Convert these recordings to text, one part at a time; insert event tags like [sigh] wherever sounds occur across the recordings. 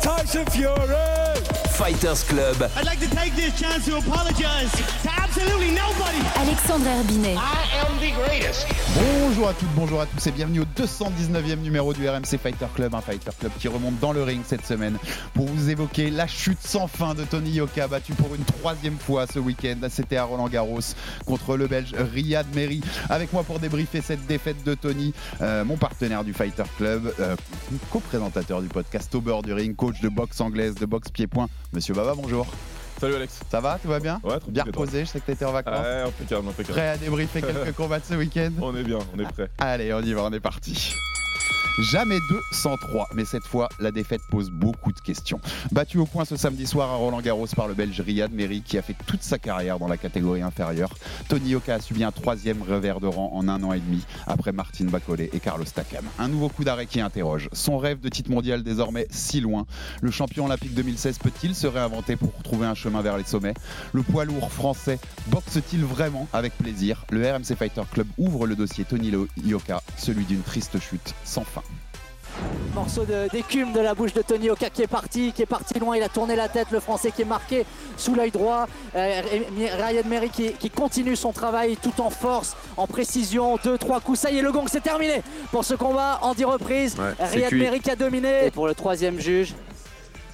Tyson Fury. Fighters Club. I'd like to take this chance to apologize to absolutely nobody. Alexandre Herbinet. I am the greatest. Bonjour à toutes, bonjour à tous et bienvenue au 219e numéro du RMC Fighter Club, un Fighter Club qui remonte dans le ring cette semaine pour vous évoquer la chute sans fin de Tony Yoka, battu pour une troisième fois ce week-end. C'était à Roland Garros contre le Belge Riyad Meri. Avec moi pour débriefer cette défaite de Tony, euh, mon partenaire du Fighter Club, euh, co-présentateur du podcast Au bord du ring, coach de boxe anglaise, de boxe pied-point. Monsieur Baba, bonjour. Salut Alex. Ça va, tout va bien Ouais, Bien reposé, je sais que tu étais en vacances. Ouais, impeccable, impeccable. Prêt à débriefer quelques [laughs] combats de ce week-end On est bien, on est prêt. Allez, on y va, on est parti. Jamais 2 sans 3, mais cette fois, la défaite pose beaucoup de questions. Battu au point ce samedi soir à Roland Garros par le Belge Riyad Meri, qui a fait toute sa carrière dans la catégorie inférieure, Tony Yoka a subi un troisième revers de rang en un an et demi après Martin Bacolé et Carlos Takam. Un nouveau coup d'arrêt qui interroge. Son rêve de titre mondial désormais si loin. Le champion olympique 2016 peut-il se réinventer pour trouver un chemin vers les sommets? Le poids lourd français boxe-t-il vraiment avec plaisir? Le RMC Fighter Club ouvre le dossier Tony Yoka, celui d'une triste chute sans fin. Morceau de- d'écume de, la bouche de Tony Oka qui est parti, qui est parti loin. Il a tourné la tête, le Français qui est marqué sous l'œil droit. Euh, Ryan Mary qui, qui continue son travail tout en force, en précision. Deux, trois coups. Ça y est, le gong, c'est terminé pour ce combat en 10 reprises. Ryan Mary qui a dominé. Et pour le troisième juge,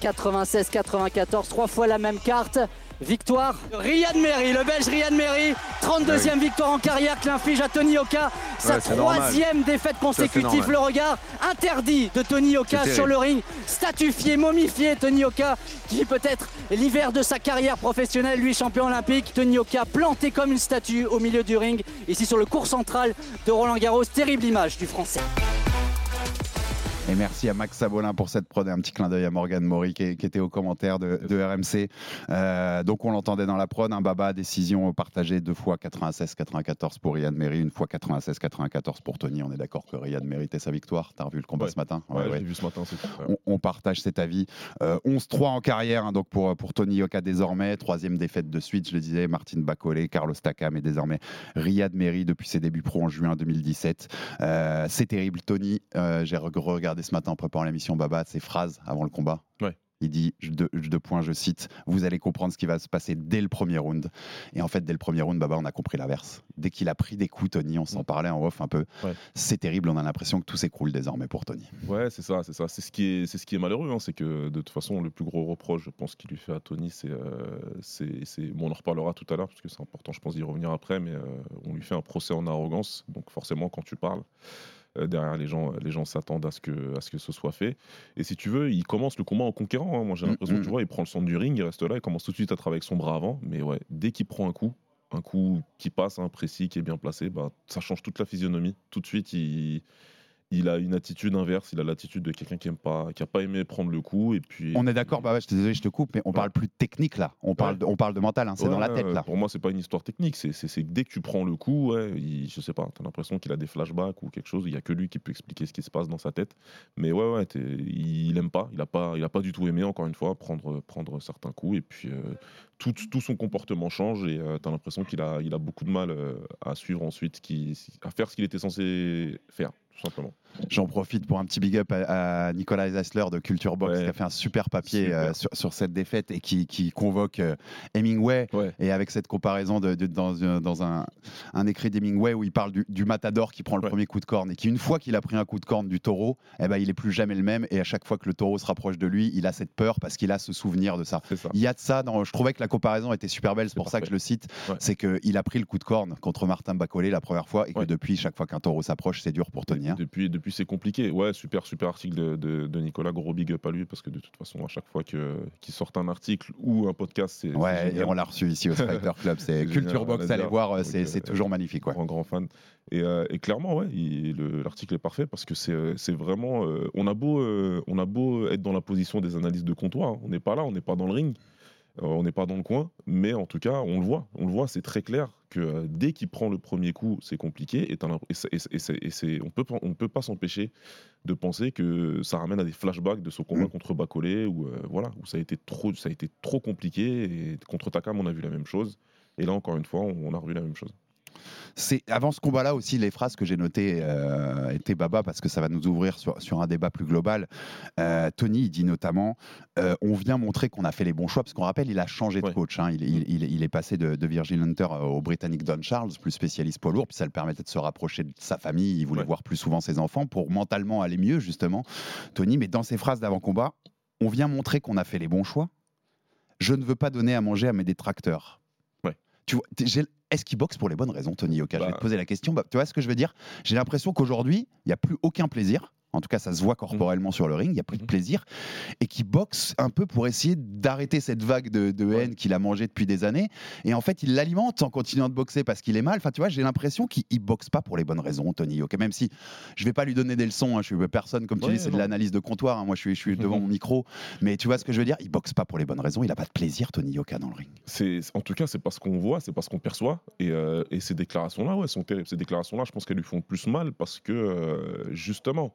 96-94, trois fois la même carte. Victoire Riyad Meri, le Belge Riyad Meri, 32e victoire en carrière qu'il inflige à Tony Oka, sa Ouais, c'est normal. troisième défaite consécutive. Le regard interdit de Tony Oka sur le ring, statufié, momifié. Tony Oka qui peut-être l'hiver de sa carrière professionnelle, lui champion olympique. Tony Oka planté comme une statue au milieu du ring, ici sur le cours central de Roland Garros. Terrible image du Français. Et merci à Max Sabolin pour cette prod et un petit clin d'œil à Morgan Maury qui, qui était au commentaire de, de RMC. Euh, donc on l'entendait dans la prod, un Baba, décision partagée deux fois 96-94 pour Riyad Meri, une fois 96-94 pour Tony. On est d'accord que Riyad méritait sa victoire. T'as revu le combat Ouais. ce matin Ouais, Ouais, vu ce matin. On, on partage cet avis. Euh, 11-3 en carrière hein, donc pour, pour Tony Yoka désormais. Troisième défaite de suite, je le disais, Martin Bacolé, Carlos Takam et désormais Riyad Meri depuis ses débuts pro en juin 2017. Euh, c'est terrible, Tony. Euh, J'ai re- regardé ce matin en préparant l'émission Baba ses phrases avant le combat. Ouais. Il dit, deux, deux points, je cite, vous allez comprendre ce qui va se passer dès le premier round. Et en fait, dès le premier round, Baba, on a compris l'inverse. Dès qu'il a pris des coups, Tony, on s'en parlait en off un peu. Ouais. C'est terrible, on a l'impression que tout s'écroule désormais pour Tony. Ouais, c'est ça, c'est ça. C'est ce qui est, c'est ce qui est malheureux, hein, c'est que de toute façon, le plus gros reproche, je pense, qu'il lui fait à Tony, c'est, euh, c'est, c'est- bon, on en reparlera tout à l'heure parce que c'est important, je pense, d'y revenir après, mais euh, on lui fait un procès en arrogance. Donc forcément, quand tu parles. Euh, Derrière, les gens, les gens s'attendent à ce, que, à ce que ce soit fait. Et si tu veux, il commence le combat en conquérant. hein. Moi, j'ai Mm, l'impression, mm. tu vois, il prend le centre du ring, il reste là, il commence tout de suite à travailler avec son bras avant. Mais ouais, dès qu'il prend un coup, un coup qui passe, un précis, qui est bien placé, bah, ça change toute la physionomie. Tout de suite, il, il a une attitude inverse. Il a l'attitude de quelqu'un qui aime pas, qui a pas aimé prendre le coup. Et puis, On est d'accord, bah ouais, je désolé, je te coupe, mais on parle plus de technique là. On parle, Ouais. de, on parle de mental, hein, c'est Ouais, dans la tête ouais, là. Pour moi, c'est pas une histoire technique. C'est que dès que tu prends le coup, ouais, il- je sais pas, t'as l'impression qu'il a des flashbacks ou quelque chose. Il y a que lui qui peut expliquer ce qui se passe dans sa tête. Mais ouais, ouais, il aime pas. Il a pas, il a pas du tout aimé. Encore une fois, prendre, prendre certains coups. Et puis euh, tout, tout son comportement change et euh, t'as l'impression qu'il a, il a beaucoup de mal euh, à suivre ensuite, qui, à faire ce qu'il était censé faire, tout. J'en profite pour un petit big up à, à Nicolas Eisler de Culture Box Ouais. qui a fait un super papier Super. euh, sur, sur cette défaite et qui, qui convoque euh, Hemingway. Ouais. Et avec cette comparaison de, de- dans, un- dans un, un écrit d'Hemingway où il parle du, du matador qui prend le Ouais. premier coup de corne et qui, une fois qu'il a pris un coup de corne du taureau, eh ben, il est plus jamais le même. Et à chaque fois que le taureau se rapproche de lui, il a cette peur parce qu'il a ce souvenir de ça. Il y a de ça. Dans, je trouvais que la comparaison était super belle, c'est pour ça que je le cite. C'est qu'il a pris le coup de corne contre Martin Bacolé la première fois et que depuis, chaque fois qu'un taureau s'approche, c'est dur pour. Depuis, depuis c'est compliqué. Ouais, super, super article de, de- de Nicolas, gros big up à lui, parce que de toute façon, à chaque fois qu'il sort un article ou un podcast, c'est. Ouais, et on l'a reçu ici au [laughs] Striker Club. C'est Culture Box, allez voir, c'est toujours magnifique. Ouais. grand grand fan et, euh, et clairement ouais l'article est parfait parce que c'est euh, c'est vraiment euh, on a beau euh, on a beau être dans la position des analystes de comptoir hein. on n'est pas là on n'est pas dans le ring on n'est pas dans le coin mais en tout cas on le voit. On le voit c'est très clair que euh, dès qu'il prend le premier coup c'est compliqué et, on peut on peut pas s'empêcher de penser que ça ramène à des flashbacks de ce combat Mm. contre Bacolé où euh, voilà où ça a été trop ça a été trop compliqué et contre Takam on a vu la même chose. Et là encore une fois on, on a revu la même chose C'est avant ce combat-là aussi les phrases que j'ai notées euh, étaient Baba parce que ça va nous ouvrir sur, sur un débat plus global. Euh, Tony il dit notamment euh, on vient montrer qu'on a fait les bons choix parce qu'on rappelle il a changé de Ouais. coach. hein. Il, il- il- il est passé de, de Virgil Hunter au Britannique Don Charles, plus spécialiste poids lourd, puis ça le permettait de se rapprocher de sa famille. Il voulait Ouais. voir plus souvent ses enfants pour mentalement aller mieux justement. Tony, mais dans ses phrases d'avant combat, on vient montrer qu'on a fait les bons choix. Je ne veux pas donner à manger à mes détracteurs. Ouais. Tu vois, est-ce qu'il boxe pour les bonnes raisons, Tony? Yoka Je vais Bah. te poser la question. Bah, tu vois ce que je veux dire? J'ai l'impression qu'aujourd'hui, il n'y a plus aucun plaisir. En tout cas, ça se voit corporellement sur le ring, il n'y a plus de Mhm. plaisir. Et qui boxe un peu pour essayer d'arrêter cette vague de, de haine qu'il a mangée depuis des années. Et en fait, il l'alimente en continuant de boxer parce qu'il est mal. Enfin, tu vois, j'ai l'impression qu'il ne boxe pas pour les bonnes raisons, Tony Yoka. Même si je vais pas lui donner des leçons, hein, je suis personne, comme tu Ouais, dis, c'est de l'analyse de comptoir. hein. Moi, je suis, je suis devant Mhm. mon micro. Mais tu vois ce que je veux dire? Il boxe pas pour les bonnes raisons. Il n'a pas de plaisir, Tony Yoka, dans le ring. C'est, en tout cas, c'est parce qu'on voit, c'est parce qu'on perçoit. Et, euh, et ces déclarations-là, ouais, sont terribles. Ces déclarations-là, je pense qu'elles lui font plus mal parce que, euh, justement,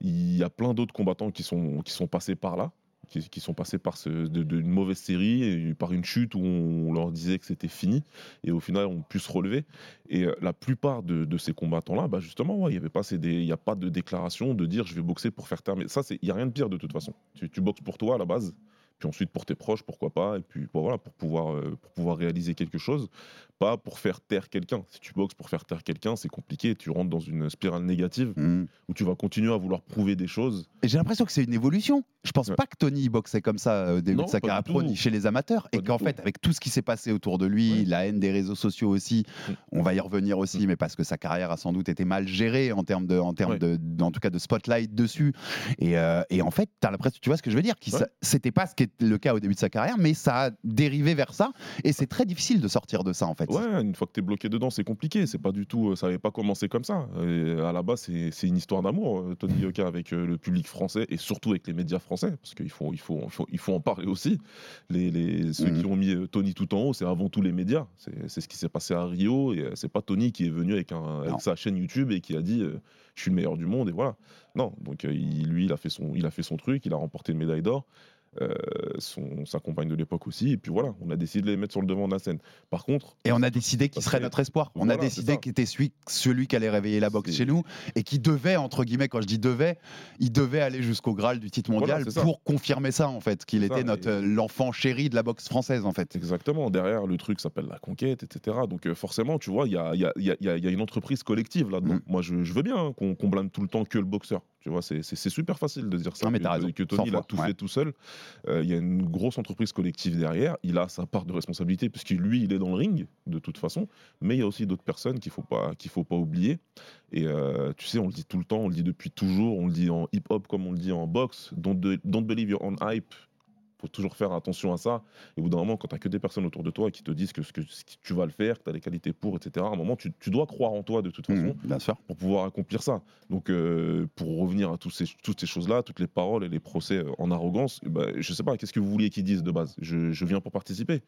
il y a plein d'autres combattants qui sont, qui sont passés par là, qui, sont passés par d'une mauvaise série, et par une chute où on leur disait que c'était fini, et au final, on pu se relever. Et euh, la plupart de, de ces combattants-là, bah justement, ouais, il y avait pas ces dé- n'y a pas de déclaration de dire je vais boxer pour faire terminer. Ça, il n'y a rien de pire de toute façon. Tu, tu boxes pour toi à la base, puis ensuite pour tes proches, pourquoi pas, et puis bon, voilà, pour pouvoir, euh, pour pouvoir réaliser quelque chose, pas pour faire taire quelqu'un. Si tu boxes pour faire taire quelqu'un, c'est compliqué, tu rentres dans une spirale négative Mhm. où tu vas continuer à vouloir prouver des choses. Et j'ai l'impression que c'est une évolution. Je pense Ouais. pas que Tony boxait comme ça euh, au début Non, de sa carrière pro ni chez les amateurs. Pas et qu'en fait, avec tout ce qui s'est passé autour de lui, Ouais. la haine des réseaux sociaux aussi, Mm. on va y revenir aussi, Mm. mais parce que sa carrière a sans doute été mal gérée en termes de, en termes Ouais. de, en tout cas de spotlight dessus. Et, euh, et en fait, tu as l'impression, tu vois ce que je veux dire, c'était pas ce qui était le cas au début de sa carrière, mais ça a dérivé vers ça. Et c'est très difficile de sortir de ça en fait. Ouais, une fois que tu es bloqué dedans, c'est compliqué. C'est pas du tout, euh, ça n'avait pas commencé comme ça. Et à la base, c'est une histoire d'amour, euh, Tony Yoka, avec euh, le public français et surtout avec les médias français, parce qu'il faut, il faut, il faut, il faut en parler aussi. Les, les- ceux Mhm. qui ont mis Tony tout en haut, c'est avant tout les médias. C'est ce qui s'est passé à Rio. Et c'est pas Tony qui est venu avec, un, avec sa chaîne YouTube et qui a dit euh, je suis le meilleur du monde et voilà. Non, donc euh, il- lui, il a fait son, il a fait son truc, il a remporté une médaille d'or. Euh, son, sa compagne de l'époque aussi, et puis voilà, on a décidé de les mettre sur le devant de la scène. Par contre, Et on a décidé qu'il Parce serait notre espoir. On a Voilà, décidé ça. qu'il était celui, celui qui allait réveiller la boxe chez nous et qui devait, entre guillemets, quand je dis devait, il devait aller jusqu'au Graal du titre mondial pour confirmer ça, en fait, qu'il était ça, notre et- euh, l'enfant chéri de la boxe française, en fait. Exactement, derrière le truc s'appelle la conquête, etc. Donc euh, forcément, tu vois, il y a, y, a, y a- y a- une entreprise collective là-dedans. Mm. Moi, je, je veux bien hein, qu'on qu'on blâme tout le temps que le boxeur. Tu vois, c'est super facile de dire ça. Non, mais que, t'as raison, que 100 Tony il a fois, tout ouais. fait tout seul. Euh, Il y a une grosse entreprise collective derrière. Il a sa part de responsabilité puisque lui, il est dans le ring de toute façon. Mais il y a aussi d'autres personnes qu'il faut pas qu'il faut pas oublier. Et euh, tu sais, on le dit tout le temps, on le dit depuis toujours, on le dit en hip-hop comme on le dit en boxe. Don't, de- don't believe your own hype. Faut toujours faire attention à ça. Et au bout d'un moment, quand tu que des personnes autour de toi qui te disent que, ce que, tu vas le faire, que tu as les qualités pour, etc., à un moment, tu, tu dois croire en toi de toute façon Mhm, bien sûr. pour pouvoir accomplir ça. Donc, euh, pour revenir à tous ces, toutes ces choses-là, toutes les paroles et les procès euh, en arrogance, ben, je sais pas, qu'est-ce que vous vouliez qu'ils disent de base? Je, je viens pour participer.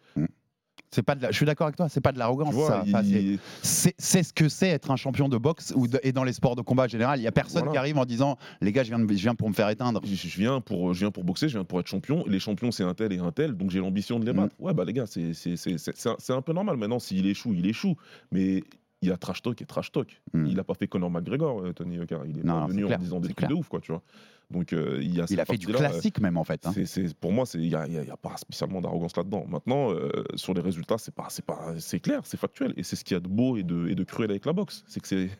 C'est pas de la- Je suis d'accord avec toi, c'est pas de l'arrogance, il- c'est ce que c'est être un champion de boxe ou de- et dans les sports de combat en général. Il y a personne Voilà. qui arrive en disant les gars, je viens, de- je viens pour me faire éteindre. je je viens, pour, je viens pour boxer, je viens pour être champion. Les champions, c'est un tel et un tel, donc j'ai l'ambition de les Mm. battre. Ouais, bah les gars, c'est c'est- c'est- c'est- c'est un, un peu normal. Maintenant, s'il échoue, il échoue. Mais il y a trash talk et trash talk. Mm. Il a pas fait Conor McGregor, euh, Tony Yoka. Il est Non, pas non, venu en disant des trucs de ouf, quoi, tu vois. Donc euh, il y a Il cette a fait du euh, classique même en fait. hein. c'est- pour moi, il n'y a, il y a- il y a pas spécialement d'arrogance là-dedans. Maintenant, euh, sur les résultats, c'est pas, c'est pas, c'est clair, c'est factuel, et c'est ce qu'il y a de beau et de, et de cruel avec la boxe, c'est que c'est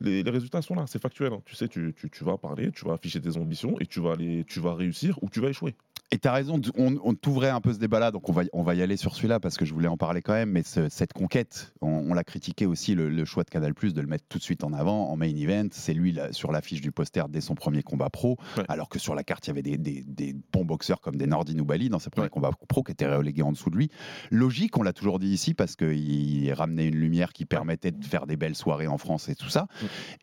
les, les résultats sont là, c'est factuel. hein. Tu sais, tu, tu- tu vas parler, tu vas afficher tes ambitions et tu vas aller, tu vas réussir ou tu vas échouer. Et tu as raison, on, on t'ouvrait un peu ce débat-là, donc on va, on va y aller sur celui-là parce que je voulais en parler quand même. Mais ce- cette conquête, on, on l'a critiqué aussi, le, le choix de Canal de le mettre tout de suite en avant, en main event. C'est lui là, sur l'affiche du poster dès son premier combat pro, Ouais. alors que sur la carte, il y avait des, des- des bons boxeurs comme des Nordin ou Bali dans ses premiers Ouais. combats pro qui étaient relégués en dessous de lui. Logique, on l'a toujours dit ici, parce qu'il ramenait une lumière qui permettait de faire des belles soirées en France et tout ça.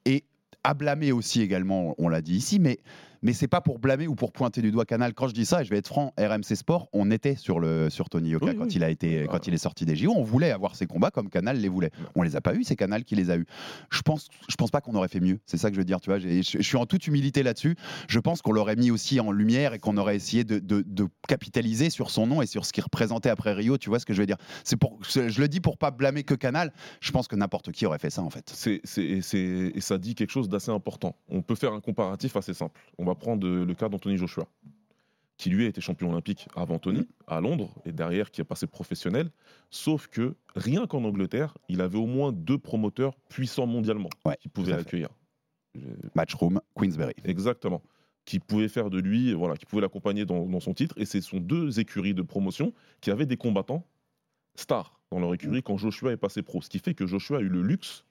Et à blâmer aussi également, on l'a dit ici, mais, mais c'est pas pour blâmer ou pour pointer du doigt Canal. Quand je dis ça, et je vais être franc, RMC Sport, on était sur, le, sur Tony Yoka Oui, quand, oui. Il a été, Ah. quand il est sorti des JO. On voulait avoir ses combats comme Canal les voulait. On les a pas eu, c'est Canal qui les a eu. Je pense, je pense pas qu'on aurait fait mieux. C'est ça que je veux dire. Tu vois, je, je suis en toute humilité là-dessus. Je pense qu'on l'aurait mis aussi en lumière et qu'on aurait essayé de, de- de capitaliser sur son nom et sur ce qu'il représentait après Rio. Tu vois ce que je veux dire C'est pour, je le dis pour pas blâmer que Canal. Je pense que n'importe qui aurait fait ça en fait. C'est, et, c'est- et ça dit quelque chose d'assez important. On peut faire un comparatif assez simple. On va prendre le cas d'Anthony Joshua, qui lui a été champion olympique avant Tony, Mm. à Londres, et derrière qui est passé professionnel. Sauf que rien qu'en Angleterre, il avait au moins deux promoteurs puissants mondialement Ouais, qui pouvaient. Je- Matchroom, Queensberry. Exactement. Qui pouvaient faire de lui, voilà, qui pouvaient l'accompagner dans, dans son titre. Et ce sont deux écuries de promotion qui avaient des combattants stars dans leur Mm. écurie quand Joshua est passé pro. Ce qui fait que Joshua a eu le luxe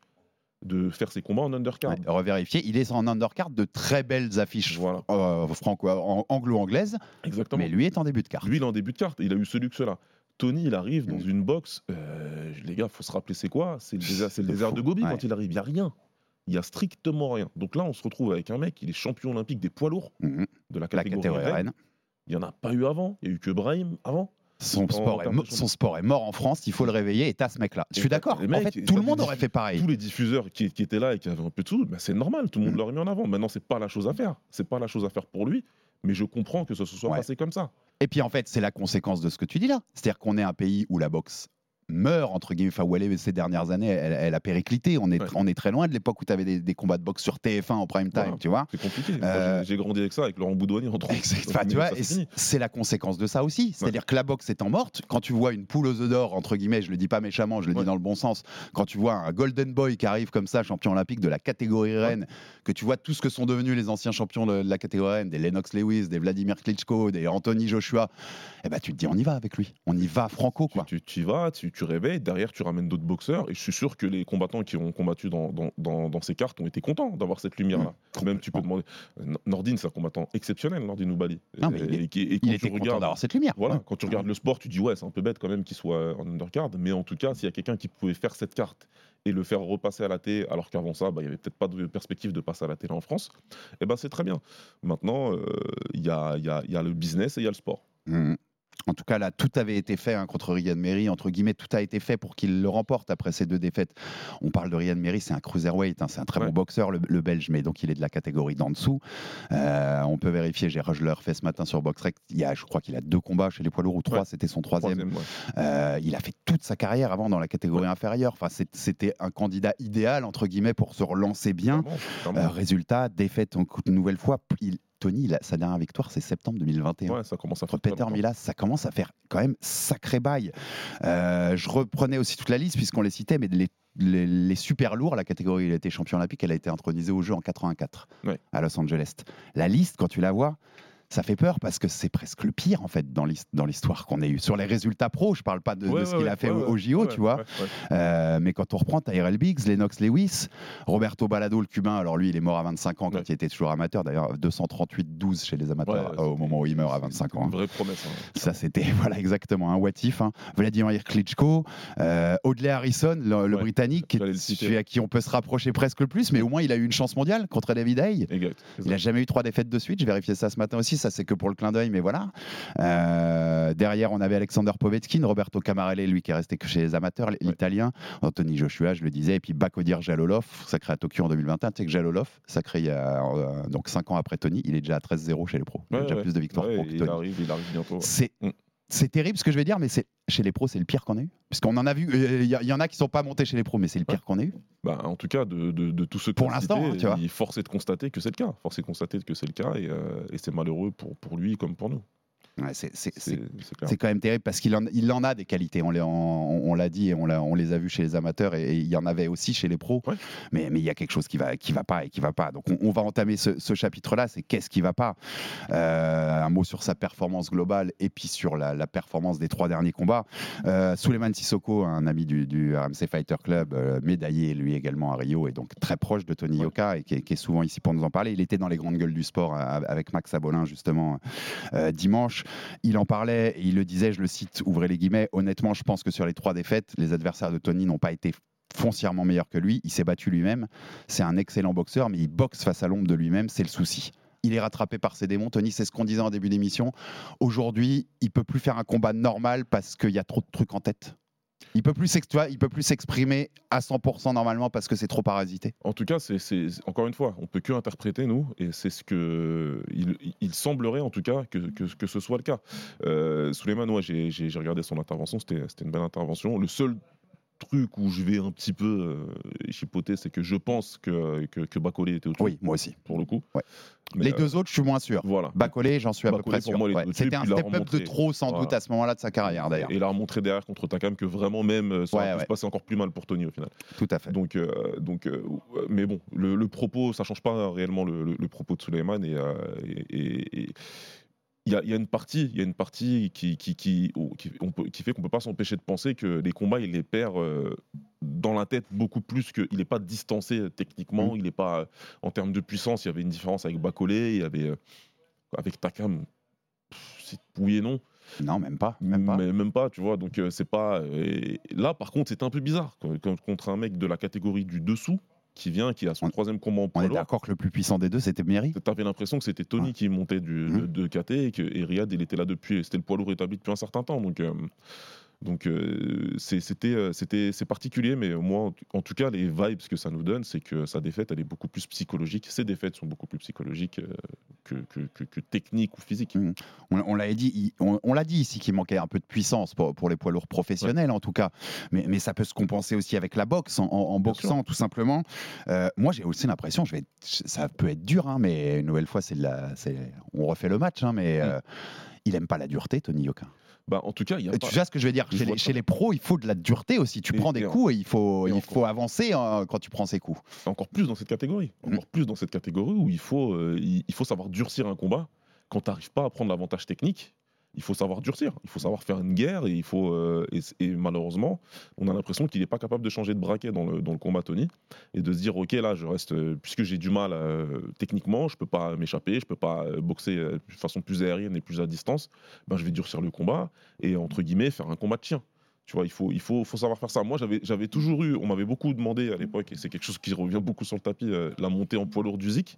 de faire ses combats en undercard. Ouais, revérifier. Il est en undercard de très belles affiches Voilà. euh, franco en- anglo-anglaises, Exactement. mais lui est en début de carte. Lui, il est en début de carte. Il a eu ce luxe-là. Tony, il arrive dans Mm. une box. euh, les gars, faut se rappeler, c'est quoi? C'est le désert, c'est le désert de Gobi Ouais. quand il arrive. Il n'y a rien. Il y a strictement rien. Donc là, on se retrouve avec un mec, il est champion olympique des poids lourds Mhm. de la La catégorie. Il n'y en a pas eu avant. Il n'y a eu que Brahim avant. Son sport, est son sport mort en France, il faut le réveiller et t'as ce mec-là. Je suis d'accord. En fait, tout le monde aurait fait pareil. Tous les diffuseurs qui, qui étaient là et qui avaient un peu de sous, ben c'est normal, tout le monde l'aurait mis en avant. Maintenant, c'est pas la chose à faire. C'est pas la chose à faire pour lui, mais je comprends que ce se soit Ouais. passé comme ça. Et puis en fait, c'est la conséquence de ce que tu dis là. C'est-à-dire qu'on est un pays où la boxe meurt, entre guillemets, enfin où elle est ces dernières années, elle, elle a périclité. On est, Ouais. on est très loin de l'époque où tu avais des, des combats de boxe sur TF1 en prime time, Voilà. tu vois. C'est compliqué. Euh, j'ai- grandi avec ça, avec Laurent Boudouani entre c'est la conséquence de ça aussi. C'est-à-dire que la boxe étant morte, quand tu vois une poule aux œufs d'or, entre guillemets, je le dis pas méchamment, je le Ouais. dis dans le bon sens, quand tu vois un Golden Boy qui arrive comme ça, champion olympique de la catégorie reine, que tu vois tout ce que sont devenus les anciens champions de, de la catégorie reine, des Lennox Lewis, des Vladimir Klitschko, des Anthony Joshua, eh ben tu te dis on y va avec lui, on y va franco quoi. Tu, tu, tu y vas, tu, tu réveilles, derrière tu ramènes d'autres boxeurs, et je suis sûr que les combattants qui ont combattu dans, dans, dans- dans ces cartes ont été contents d'avoir cette lumière-là. Mmh, Même tu peux demander. N- Nordine, c'est un combattant exceptionnel, Nordine Oubali. Non, mais il Et- et et quand Il tu était content regardes- d'avoir cette lumière. Voilà, Ouais. quand tu regardes le sport, tu dis ouais, c'est un peu bête quand même qu'il soit en undercard, mais en tout cas, s'il y a quelqu'un qui pouvait faire cette carte et le faire repasser à la télé, alors qu'avant ça, bah, il y avait peut-être pas de perspective de passer à la télé en France, eh ben c'est très bien. Maintenant, euh, il y, a, y a- y a le business et il y a le sport. Mhm. En tout cas, là, tout avait été fait hein, contre Riyad Meri, entre guillemets, tout a été fait pour qu'il le remporte après ces deux défaites. On parle de Riyad Meri, c'est un cruiserweight, hein, c'est un très Ouais. bon boxeur, le, le belge, mais donc il est de la catégorie d'en dessous. Euh, on peut vérifier, j'ai je l'ai refait ce matin sur BoxRec, il y a, je crois qu'il a deux combats chez les poids lourds, ou trois, Ouais. c'était son troisième. Troisième, ouais. Euh, il a fait toute sa carrière avant dans la catégorie inférieure. Enfin, c'était un candidat idéal, entre guillemets, pour se relancer bien. Euh, résultat, défaite une nouvelle fois. Il- Tony, sa dernière victoire, c'est septembre 2021 Ouais, ça commence à faire Peter longtemps. Milas, ça commence à faire quand même sacré bail. Euh, je reprenais aussi toute la liste puisqu'on les citait, mais les, les- les super lourds, la catégorie il a été champion olympique, elle a été intronisée au jeu en 84 Ouais. à Los Angeles. La liste, quand tu la vois, ça fait peur parce que c'est presque le pire en fait dans l'his- dans l'histoire qu'on ait eu. Sur les résultats pro, je parle pas de, ce ouais, qu'il a fait au, JO, tu vois. Euh, mais quand on reprend Tyrell Biggs, Lennox Lewis, Roberto Balado, le cubain, alors lui, il est mort à 25 ans quand il était toujours amateur. D'ailleurs, 238-12 chez les amateurs euh, au moment où il meurt à c'était 25 une ans. hein. vraie promesse. hein. Ça, c'était [laughs] voilà, exactement un what if. hein. Vladimir Klitschko, euh, Audley Harrison, le, le Britannique, celui à qui on peut se rapprocher presque le plus, mais au moins il a eu une chance mondiale contre David Hay. Exact. Il n'a jamais eu trois défaites de suite. J'ai vérifié ça ce matin aussi. Ça, c'est que pour le clin d'œil, mais voilà. Euh, derrière, on avait Alexander Povetkin, Roberto Camarelli, lui qui est resté que chez les amateurs, l'Italien, Anthony Joshua, je le disais, et puis Bakodir Jalolov, sacré à Tokyo en 2021. Tu sais que Jalolov, sacré il y a euh, donc 5 ans après Tony, il est déjà à 13-0 chez les pros. Il a Ouais, déjà ouais. plus de victoires Ouais, pro que il Tony. arrive, il arrive bientôt. ouais. C'est Mm. C'est terrible ce que je vais dire, mais c'est chez les pros, c'est le pire qu'on a eu. Puisqu'on en a vu, euh, il y, a- il y en a qui sont pas montés chez les pros, mais c'est le pire qu'on a eu. Bah, en tout cas, de, de, de tous ceux Pour l'instant, hein, tu vois. il force est de constater que c'est le cas. Force est de constater que c'est le cas et, euh, et c'est malheureux pour, pour lui comme pour nous. Ouais, c'est- quand même terrible parce qu'il en, il en a des qualités. On, les- on, on l'a dit et on, les a vus chez les amateurs et, et il y en avait aussi chez les pros. Ouais. Mais, mais il y a quelque chose qui va, qui va pas et qui va pas. Donc on, on va entamer ce, ce chapitre-là. C'est qu'est-ce qui va pas? Euh, Un mot sur sa performance globale et puis sur la, la performance des trois derniers combats. Euh, Suleiman Sissoko, un ami du, du RMC Fighter Club, euh, médaillé lui également à Rio et donc très proche de Tony Ouais. Yoka et qui est, qui est souvent ici pour nous en parler. Il était dans les grandes gueules du sport euh, avec Max Abolin justement dimanche. Il en parlait et il le disait, je le cite, ouvrez les guillemets, honnêtement, je pense que sur les trois défaites, les adversaires de Tony n'ont pas été foncièrement meilleurs que lui. Il s'est battu lui-même. C'est un excellent boxeur, mais il boxe face à l'ombre de lui-même, c'est le souci. Il est rattrapé par ses démons. Tony, c'est ce qu'on disait en début d'émission. Aujourd'hui, il peut plus faire un combat normal parce qu'il y a trop de trucs en tête. Il peut plus, il peut plus s'exprimer à 100% normalement parce que c'est trop parasité. En tout cas, c'est encore une fois, on peut que interpréter nous, et c'est ce que il, semblerait en tout cas que, ce soit le cas. Euh, Souleymane, ouais, j'ai regardé son intervention, c'était une belle intervention. Le seul truc où je vais un petit peu euh, chipoter, c'est que je pense que que, que Bacolé était au-dessus. Oui, moi aussi. pour le coup. Ouais. Les euh, deux autres, je suis moins sûr. Voilà. Bacolé, j'en suis à peu près sûr. Ouais. C'était un step-up de trop sans doute à ce moment-là de sa carrière d'ailleurs. Et il a remontré derrière contre Takam que vraiment même euh, ça Ouais, se passer encore plus mal pour Tony au final. Tout à fait. Donc, euh, donc mais bon, le, le propos, ça change pas réellement le, le- le propos de Suleiman et, et- et- et il y, a, il y a une partie, il y a une partie qui, qui, qui, qui- on peut- qui fait qu'on peut pas s'empêcher de penser que les combats, il les perd euh, dans la tête beaucoup plus qu'il n'est pas distancé techniquement, Mm. il n'est pas euh, en termes de puissance. Il y avait une différence avec Bacolé, il y avait euh, avec Takam, c'est oui et non. Non, même pas. Même pas. Mais même pas, tu vois. Donc euh, c'est pas. euh, là, par contre, c'est un peu bizarre contre un mec de la catégorie du dessous qui vient, qui a son On- troisième combat en On poids est lourd. d'accord que le plus puissant des deux, c'était Mary. T'avais l'impression que c'était Tony Ouais. qui montait du, Mhm. de, de KT et que et Riyad, il était là depuis. C'était le poids lourd établi depuis un certain temps. Donc. euh, donc euh, c'est- c'était euh, particulier, mais moi en, tout- en tout cas les vibes que ça nous donne, c'est que sa défaite elle est beaucoup plus psychologique. Ses défaites sont beaucoup plus psychologiques euh, que, que, que, que techniques ou physiques. Mhm. On, on l'avait dit, on, on l'a dit ici qu'il manquait un peu de puissance pour, pour les poids lourds professionnels en tout cas, mais, mais ça peut se compenser aussi avec la boxe, en, en- en Bien boxant tout simplement. Euh, moi j'ai aussi l'impression, je vais être- ça peut être dur, hein, mais une nouvelle fois c'est la, on refait le match, hein, mais euh, il aime pas la dureté, Tony Yoka. Bah, en tout cas, il y a pas- Tu vois ce que je veux dire Je chez les, ça. chez les pros, il faut de la dureté aussi. Tu Et- prends des coups et il faut, et il faut avancer hein, quand tu prends ces coups. encore plus dans cette catégorie. Mm. Encore plus dans cette catégorie où il faut, euh, il faut savoir durcir un combat. Quand tu n'arrives pas à prendre l'avantage technique, il faut savoir durcir. Il faut savoir faire une guerre et, il faut, euh, et, malheureusement, on a l'impression qu'il n'est pas capable de changer de braquet dans le, combat Tony et de se dire ok là je reste euh, puisque j'ai du mal euh, techniquement, je peux pas m'échapper, je peux pas boxer de façon plus aérienne et plus à distance. Ben je vais durcir le combat et entre guillemets faire un combat de chien. Tu vois, il faut, il faut, savoir faire ça. Moi, j'avais, toujours eu, on m'avait beaucoup demandé à l'époque, et c'est quelque chose qui revient beaucoup sur le tapis, la montée en poids lourd d'Uzik,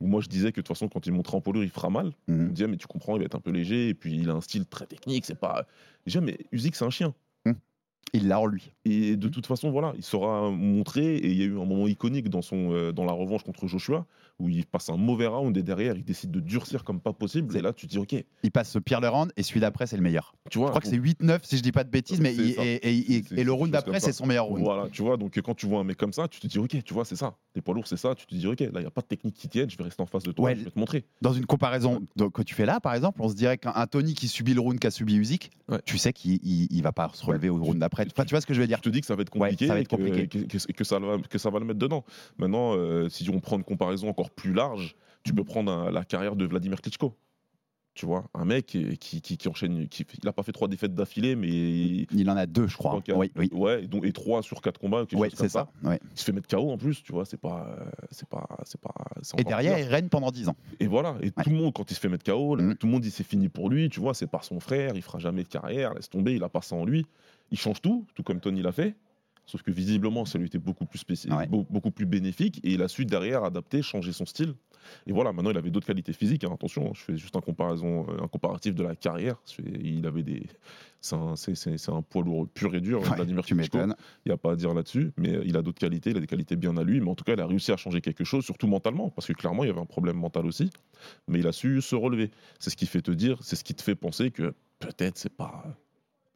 où moi je disais que de toute façon, quand il montrait en poids lourd, il fera mal. On me Mhm. disait, mais tu comprends, il va être un peu léger, et puis il a un style très technique, c'est pas. Déjà, mais Uzik, c'est un chien. Il l'a en lui. Et de toute façon, voilà, il sera montré. Et il y a eu un moment iconique dans, son, euh, dans la revanche contre Joshua, où il passe un mauvais round et derrière, il décide de durcir comme pas possible. Et là, tu te dis, ok, Il passe ce pire le round et celui d'après c'est le meilleur. tu vois. Je crois que c'est 8-9 si je dis pas de bêtises, mais il- et, et- et- C'est et le round d'après c'est son meilleur round. Voilà, tu vois, donc quand tu vois un mec comme ça, tu te dis, ok, tu vois, c'est ça. Les poids lourds, c'est ça. Tu te dis, ok, là, il n'y a pas de technique qui tienne, je vais rester en face de toi, Ouais, je vais te montrer. Dans une comparaison donc, que tu fais là, par exemple, on se dirait qu'un un Tony qui subit le round qu'a subi Usyk, Ouais. tu sais qu'il il, il va pas se relever au round d'après. Enfin, tu vois ce que je veux dire Je te dis que ça va être Ouais, compliqué, ça va être et que- ça va, que ça va le mettre dedans. Maintenant, euh, si on prend une comparaison encore plus large, tu peux prendre un- la carrière de Vladimir Klitschko. Tu vois, un mec qui, qui, qui- qui enchaîne, qui, il n'a pas fait trois défaites d'affilée, mais Il en a deux, je crois. Oui, oui. ouais, et, donc, et trois sur quatre combats, comme c'est ça. ouais. Il se fait mettre KO en plus, tu vois, c'est pas, c'est pas, c'est pas. Et derrière, pire. il règne pendant 10 ans. Et voilà, et Ouais. tout le monde, quand il se fait mettre KO, là, Mhm. tout le monde dit c'est fini pour lui, tu vois, c'est par son frère, il fera jamais de carrière, laisse tomber, il a pas ça en lui. Il change tout, tout comme Tony l'a fait. Sauf que visiblement, ça lui était beaucoup plus, spéci- Ouais. beau- beaucoup plus bénéfique et il a su derrière adapter, changer son style. Et voilà, maintenant il avait d'autres qualités physiques. hein, attention, je fais juste un, comparaison, euh, un comparatif de la carrière. Il avait des. C'est un, c'est- poids lourd pur et dur, Ouais, Vladimir tu Klitschko. Il n'y a pas à dire là-dessus, mais euh, il a d'autres qualités, il a des qualités bien à lui, mais en tout cas, il a réussi à changer quelque chose, surtout mentalement, parce que clairement, il y avait un problème mental aussi, mais il a su se relever. C'est ce qui fait te dire, c'est ce qui te fait penser que peut-être c'est pas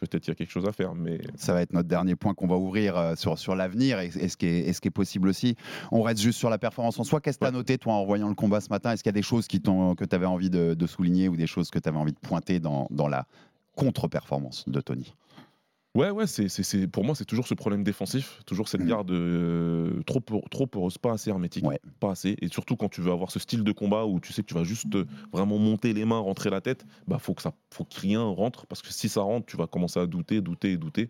peut-être il y a quelque chose à faire. Mais Ça va être notre dernier point qu'on va ouvrir euh, sur, sur l'avenir et, et ce qui est, et ce qui est possible aussi. On reste juste sur la performance en soi. Qu'est-ce que tu as noté, toi, en voyant le combat ce matin? Est-ce qu'il y a des choses qui que tu avais envie de, de souligner ou des choses que tu avais envie de pointer dans, dans la contre-performance de Tony? Ouais, ouais, c'est, c'est, c'est- pour moi, c'est toujours ce problème défensif, toujours cette Mhm. garde euh, trop, trop poreuse, pas assez hermétique, Ouais. pas assez. Et surtout quand tu veux avoir ce style de combat où tu sais que tu vas juste euh, vraiment monter les mains, rentrer la tête, bah faut que ça, faut que rien rentre parce que si ça rentre, tu vas commencer à douter, douter et douter.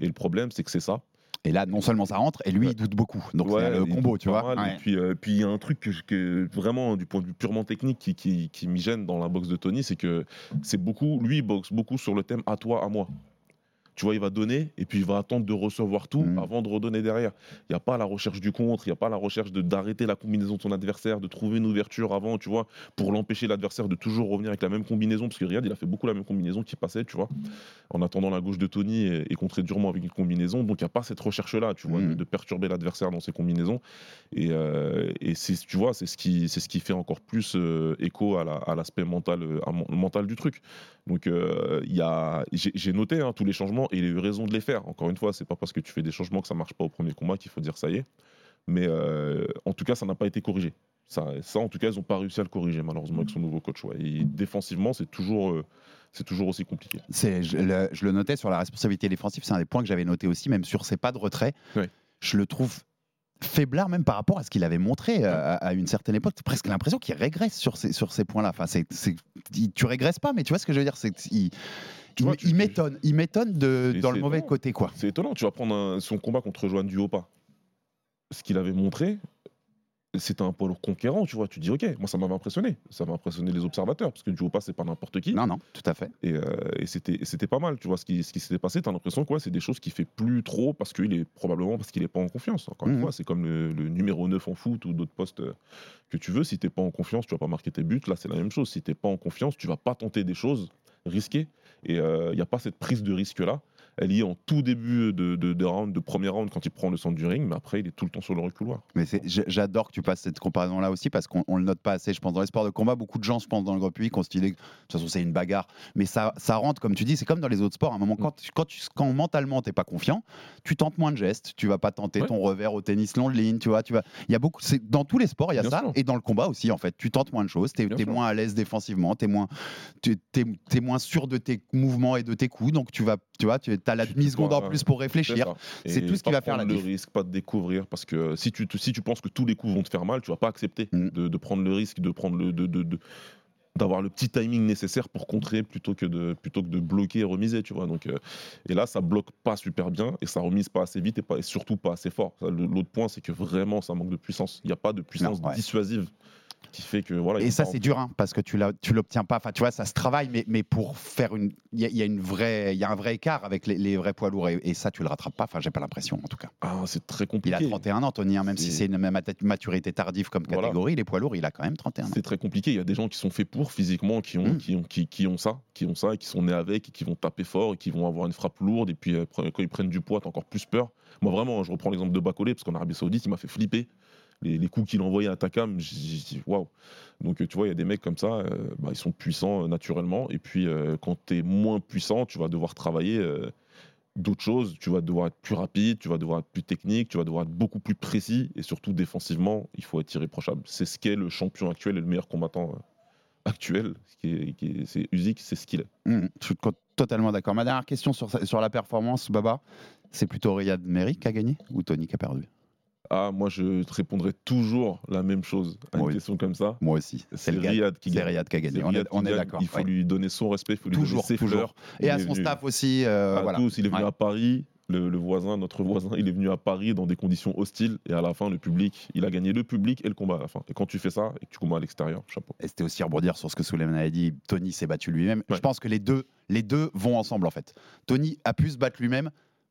Et le problème, c'est que c'est ça. Et là, non seulement ça rentre, et lui, Ouais. il doute beaucoup. Donc, Ouais, c'est le combo, tu vois. Ouais. Et puis, euh, puis il y a un truc que, vraiment, du point de vue purement technique, qui, qui, qui m'y gêne dans la boxe de Tony, c'est que c'est beaucoup, lui, il boxe beaucoup sur le thème à toi, à moi. Tu vois, il va donner et puis il va attendre de recevoir tout Mhm. avant de redonner derrière. Il n'y a pas la recherche du contre, il n'y a pas la recherche d'arrêter la combinaison de son adversaire, de trouver une ouverture avant, tu vois, pour l'empêcher l'adversaire de toujours revenir avec la même combinaison. Parce que Riyad, il a fait beaucoup la même combinaison qui passait, tu vois, en attendant la gauche de Tony et, et contrer durement avec une combinaison. Donc il n'y a pas cette recherche-là, tu vois, de, Mhm. de perturber l'adversaire dans ses combinaisons. Et, euh, et c'est, tu vois, c'est ce qui, c'est ce qui fait encore plus euh, écho à, la- à l'aspect mental, euh, à mental du truc. Donc, euh, il y a, j'ai, j'ai noté hein, tous les changements et il a eu raison de les faire. Encore une fois, c'est pas parce que tu fais des changements que ça marche pas au premier combat qu'il faut dire ça y est. Mais euh, en tout cas, ça n'a pas été corrigé. Ça, ça, en tout cas, ils n'ont pas réussi à le corriger malheureusement avec son nouveau coach. ouais. Et défensivement, c'est toujours, euh, c'est toujours aussi compliqué. C'est- je, le, je le notais sur la responsabilité défensive, c'est un des points que j'avais noté aussi, même sur ses pas de retrait. Ouais. Je le trouve faiblard même par rapport à ce qu'il avait montré euh, à, à une certaine époque. Presque l'impression qu'il régresse sur ces, sur ces points-là. Enfin, c'est, c'est- il- tu régresses pas, mais tu vois ce que je veux dire c'est Tu il, vois, tu- m'étonne, il m'étonne de, dans le mauvais étonnant. côté quoi. C'est étonnant, tu vas prendre un- son combat contre Joanne Duopa. Ce qu'il avait montré, c'était un lourd conquérant, tu vois. Tu dis, ok, moi ça m'avait impressionné. Ça m'a impressionné les observateurs, parce que Duopa, c'est pas n'importe qui. Non, non, tout à fait. Et, euh, et c'était pas mal, tu vois, ce qui, ce qui s'était passé. T'as l'impression que ouais, c'est des choses qu'il fait plus trop, parce qu'il est probablement parce qu'il est pas en confiance. Encore Mhm. une fois, c'est comme le, le numéro 9 en foot ou d'autres postes euh, que tu veux. Si t'es pas en confiance, tu vas pas marquer tes buts. Là, c'est la même chose. Si t'es pas en confiance, tu vas pas tenter des choses risquées. Et il n'y a pas cette prise de risque-là. Elle y est en tout début de, de, de round, de premier round, quand il prend le centre du ring, mais après, il est tout le temps sur le reculoir. Mais j'adore que tu passes cette comparaison-là aussi parce qu'on on le note pas assez, je pense, dans les sports de combat. Beaucoup de gens, je pense, dans le grand public ont que de toute façon, c'est une bagarre. Mais ça, ça rentre, comme tu dis, c'est comme dans les autres sports. À un moment, quand, quand, tu, quand mentalement, tu n'es pas confiant, tu tentes moins de gestes. Tu vas pas tenter Ouais. ton revers au tennis long de ligne. Tu vois, tu vas, il y a beaucoup, dans tous les sports, il y a Bien ça. sûr. Et dans le combat aussi, en fait. Tu tentes moins de choses. Tu es, moins à l'aise défensivement. Tu es, moins, es, moins sûr de tes mouvements et de tes coups. Donc, tu vas, tu vois, tu as la Tu- tu demi-seconde en plus pour réfléchir. C'est tout ce qui va faire la le risque, pas de découvrir, parce que si tu, si tu penses que tous les coups vont te faire mal, tu vas pas accepter Mm. de, de prendre le risque, de prendre le, de, de- d'avoir le petit timing nécessaire pour contrer plutôt que de plutôt que de bloquer et remiser, tu vois. Donc euh, et là, ça bloque pas super bien et ça remise pas assez vite et, pas, et surtout pas assez fort. L'autre point, c'est que vraiment, ça manque de puissance. Il n'y a pas de puissance ouais. dissuasive qui fait que voilà. Et il ça, c'est dur, hein, parce que tu l'obtiens pas. Enfin, tu vois, ça se travaille, mais, mais pour faire une. Il y, a- il y a une vraie, il y a un vrai écart avec les, les vrais poids lourds, et, et ça, tu le rattrapes pas. Enfin, j'ai pas l'impression, en tout cas. Ah, c'est très Il compliqué. a 31 ans, Tony, hein, même si C'est- une mat- maturité tardive comme Voilà. catégorie, les poids lourds, il a quand même 31 ans. C'est très compliqué. Il y a des gens qui sont faits pour physiquement, qui ont, Mm. qui ont, qui, qui ont ça, qui ont ça, et qui sont nés avec, et qui vont taper fort, et qui vont avoir une frappe lourde. Et puis euh, quand ils prennent du poids, t'as encore plus peur. Moi vraiment, je reprends l'exemple de Bakolé, parce qu'en Arabie Saoudite, il m'a fait flipper. Les, coups qu'il envoyait à Takam, waouh. Donc euh, tu vois, il y a des mecs comme ça, euh, bah, ils sont puissants euh, naturellement. Et puis quand tu es moins puissant, tu vas devoir travailler. d'autres choses, tu vas devoir être plus rapide, tu vas devoir être plus technique, tu vas devoir être beaucoup plus précis et surtout défensivement, il faut être irréprochable. C'est ce qu'est le champion actuel et le meilleur combattant actuel, ce qui qui c'est Usyk, c'est ce qu'il est. Mmh, je suis totalement d'accord. Ma dernière question sur, sur la performance, Baba, c'est plutôt Riyad Meri qui a gagné ou Tony qui a perdu? Ah, moi je te répondrai toujours la même chose à une question comme ça. Moi aussi. C'est Riyad qui C'est gagne. Riyad qui a gagné. On est, on d'accord. Il faut ouais. lui donner son respect, il faut lui Toujours, donner ses toujours. fleurs. Et à son venu- staff aussi. euh, à voilà. tous, il est venu Ouais. à Paris. Le, le voisin, notre voisin, il est venu à Paris dans des conditions hostiles et à la fin, le public, il a gagné le public et le combat à la fin. Et quand tu fais ça et que tu combats à l'extérieur, chapeau. Et c'était aussi rebondir sur ce que Souleymane avait dit. Tony s'est battu lui-même. Ouais. Je pense que les deux, les deux vont ensemble en fait. Tony a pu se battre lui-même,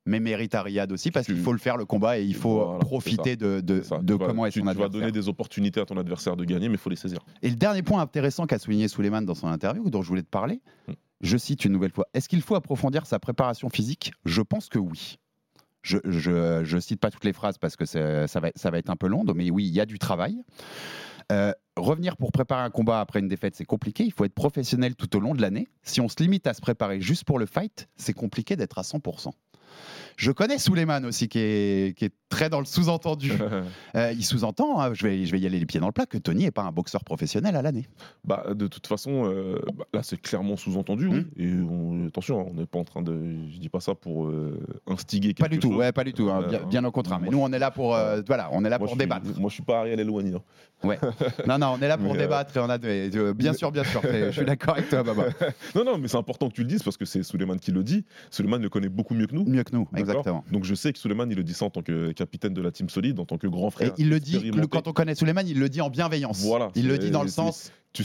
mais mérite à Riyad aussi parce qu'il faut le faire le combat et il faut Voilà, profiter de, de, de Tu vas- comment est tu, son tu vas adversaire. donner des opportunités à ton adversaire de gagner, mais il faut les saisir. Et le dernier point intéressant qu'a souligné Souleymane dans son interview, dont je voulais te parler, Mm. je cite une nouvelle fois Est-ce qu'il faut approfondir sa préparation physique? Je pense que oui. Je, je, je cite pas toutes les phrases parce que c'est- ça va, ça va être un peu long, mais oui, il y a du travail. Euh, revenir pour préparer un combat après une défaite, c'est compliqué. Il faut être professionnel tout au long de l'année. Si on se limite à se préparer juste pour le fight, c'est compliqué d'être à 100%. Je connais Suleiman aussi, qui est, qui est très dans le sous-entendu. [laughs] Euh, il sous-entend, hein, je, vais, je vais y aller les pieds dans le plat, que Tony n'est pas un boxeur professionnel à l'année. Bah, de toute façon, euh, bah, là, c'est clairement sous-entendu. oui. Et on- attention, hein, on n'est pas en train de. Je dis pas ça pour euh, instiguer quelque Pas du tout, chose. ouais, pas du tout. hein, Euh, bien, bien au contraire. Mais moi, nous, on est là pour, euh, voilà, on est là moi, pour suis- débattre. Moi, je suis pas Ariel Elouani. hein. Ouais. [laughs] Non, non, on est là pour Mais, euh, débattre et on a bien sûr, bien sûr. Je suis d'accord avec toi, Baba. [laughs] Non, non, mais c'est important que tu le dises parce que c'est Suleiman qui le dit. Suleiman le connaît beaucoup mieux que nous. Mieux que nous, exactement. Donc je sais que Suleiman, il le dit ça en tant que capitaine de la team solide, en tant que grand Et frère. il le dit, quand on connaît Suleiman, il le dit en bienveillance. Voilà. Il le dit dans le sens, tu-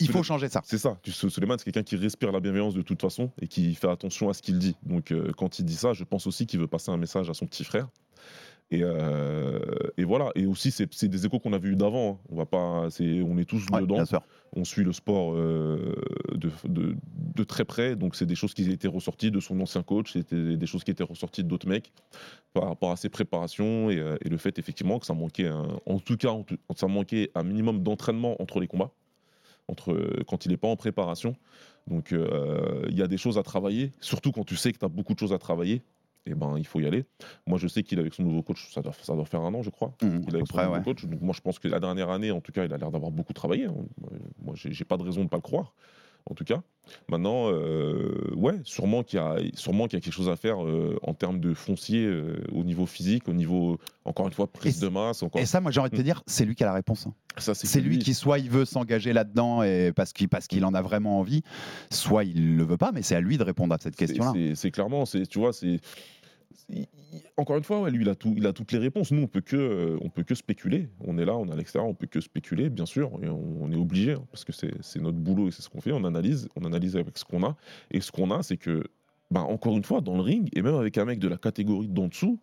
il faut changer ça. C'est ça. Suleiman, c'est quelqu'un qui respire la bienveillance de toute façon et qui fait attention à ce qu'il dit. Donc, euh, quand il dit ça, je pense aussi qu'il veut passer un message à son petit frère. Et, euh, et voilà. Et aussi, c'est des échos qu'on avait eu d'avant. hein. On va pas. c'est- On est tous Ouais, dedans. On suit le sport euh, de, de- de très près. Donc, c'est des choses qui étaient ressorties de son ancien coach. C'était des choses qui étaient ressorties d'autres mecs par rapport à ses préparations et, euh, et le fait effectivement que ça manquait, un- en tout cas, ça manquait un minimum d'entraînement entre les combats, entre quand il n'est pas en préparation. Donc euh, il y a des choses à travailler, surtout quand tu sais que tu as beaucoup de choses à travailler. Et ben, il faut y aller. Moi, je sais qu'il est avec son nouveau coach, ça doit, ça doit faire un an, je crois. Mmh, Il est avec son près, nouveau ouais. coach. Donc, moi, je pense que la dernière année, en tout cas, il a l'air d'avoir beaucoup travaillé. hein. Moi, j'ai j'ai pas de raison de pas le croire, en tout cas. Maintenant, euh, ouais, sûrement qu'il y, a- sûrement qu'il y a quelque chose à faire euh, en termes de foncier euh, au niveau physique, au niveau, encore une fois, prise de masse. Encore... Et ça, moi, j'ai envie de te dire, c'est lui qui a la réponse. hein. C'est lui qui, soit il veut s'engager là-dedans et parce qu'il parce qu'il en a vraiment envie, soit il le veut pas, mais c'est à lui de répondre à cette question-là. c'est- C'est clairement, c'est, tu vois, c'est. Encore une fois, ouais, lui, il a, tout, il a toutes les réponses. Nous, on peut que, euh, on peut que spéculer. On est là, on est à l'extérieur, on peut que spéculer, bien sûr, et on, on est obligé hein, parce que c'est, notre boulot et c'est ce qu'on fait. On analyse, on analyse avec ce qu'on a. Et ce qu'on a, c'est que, bah, encore une fois, dans le ring et même avec un mec de la catégorie d'en dessous,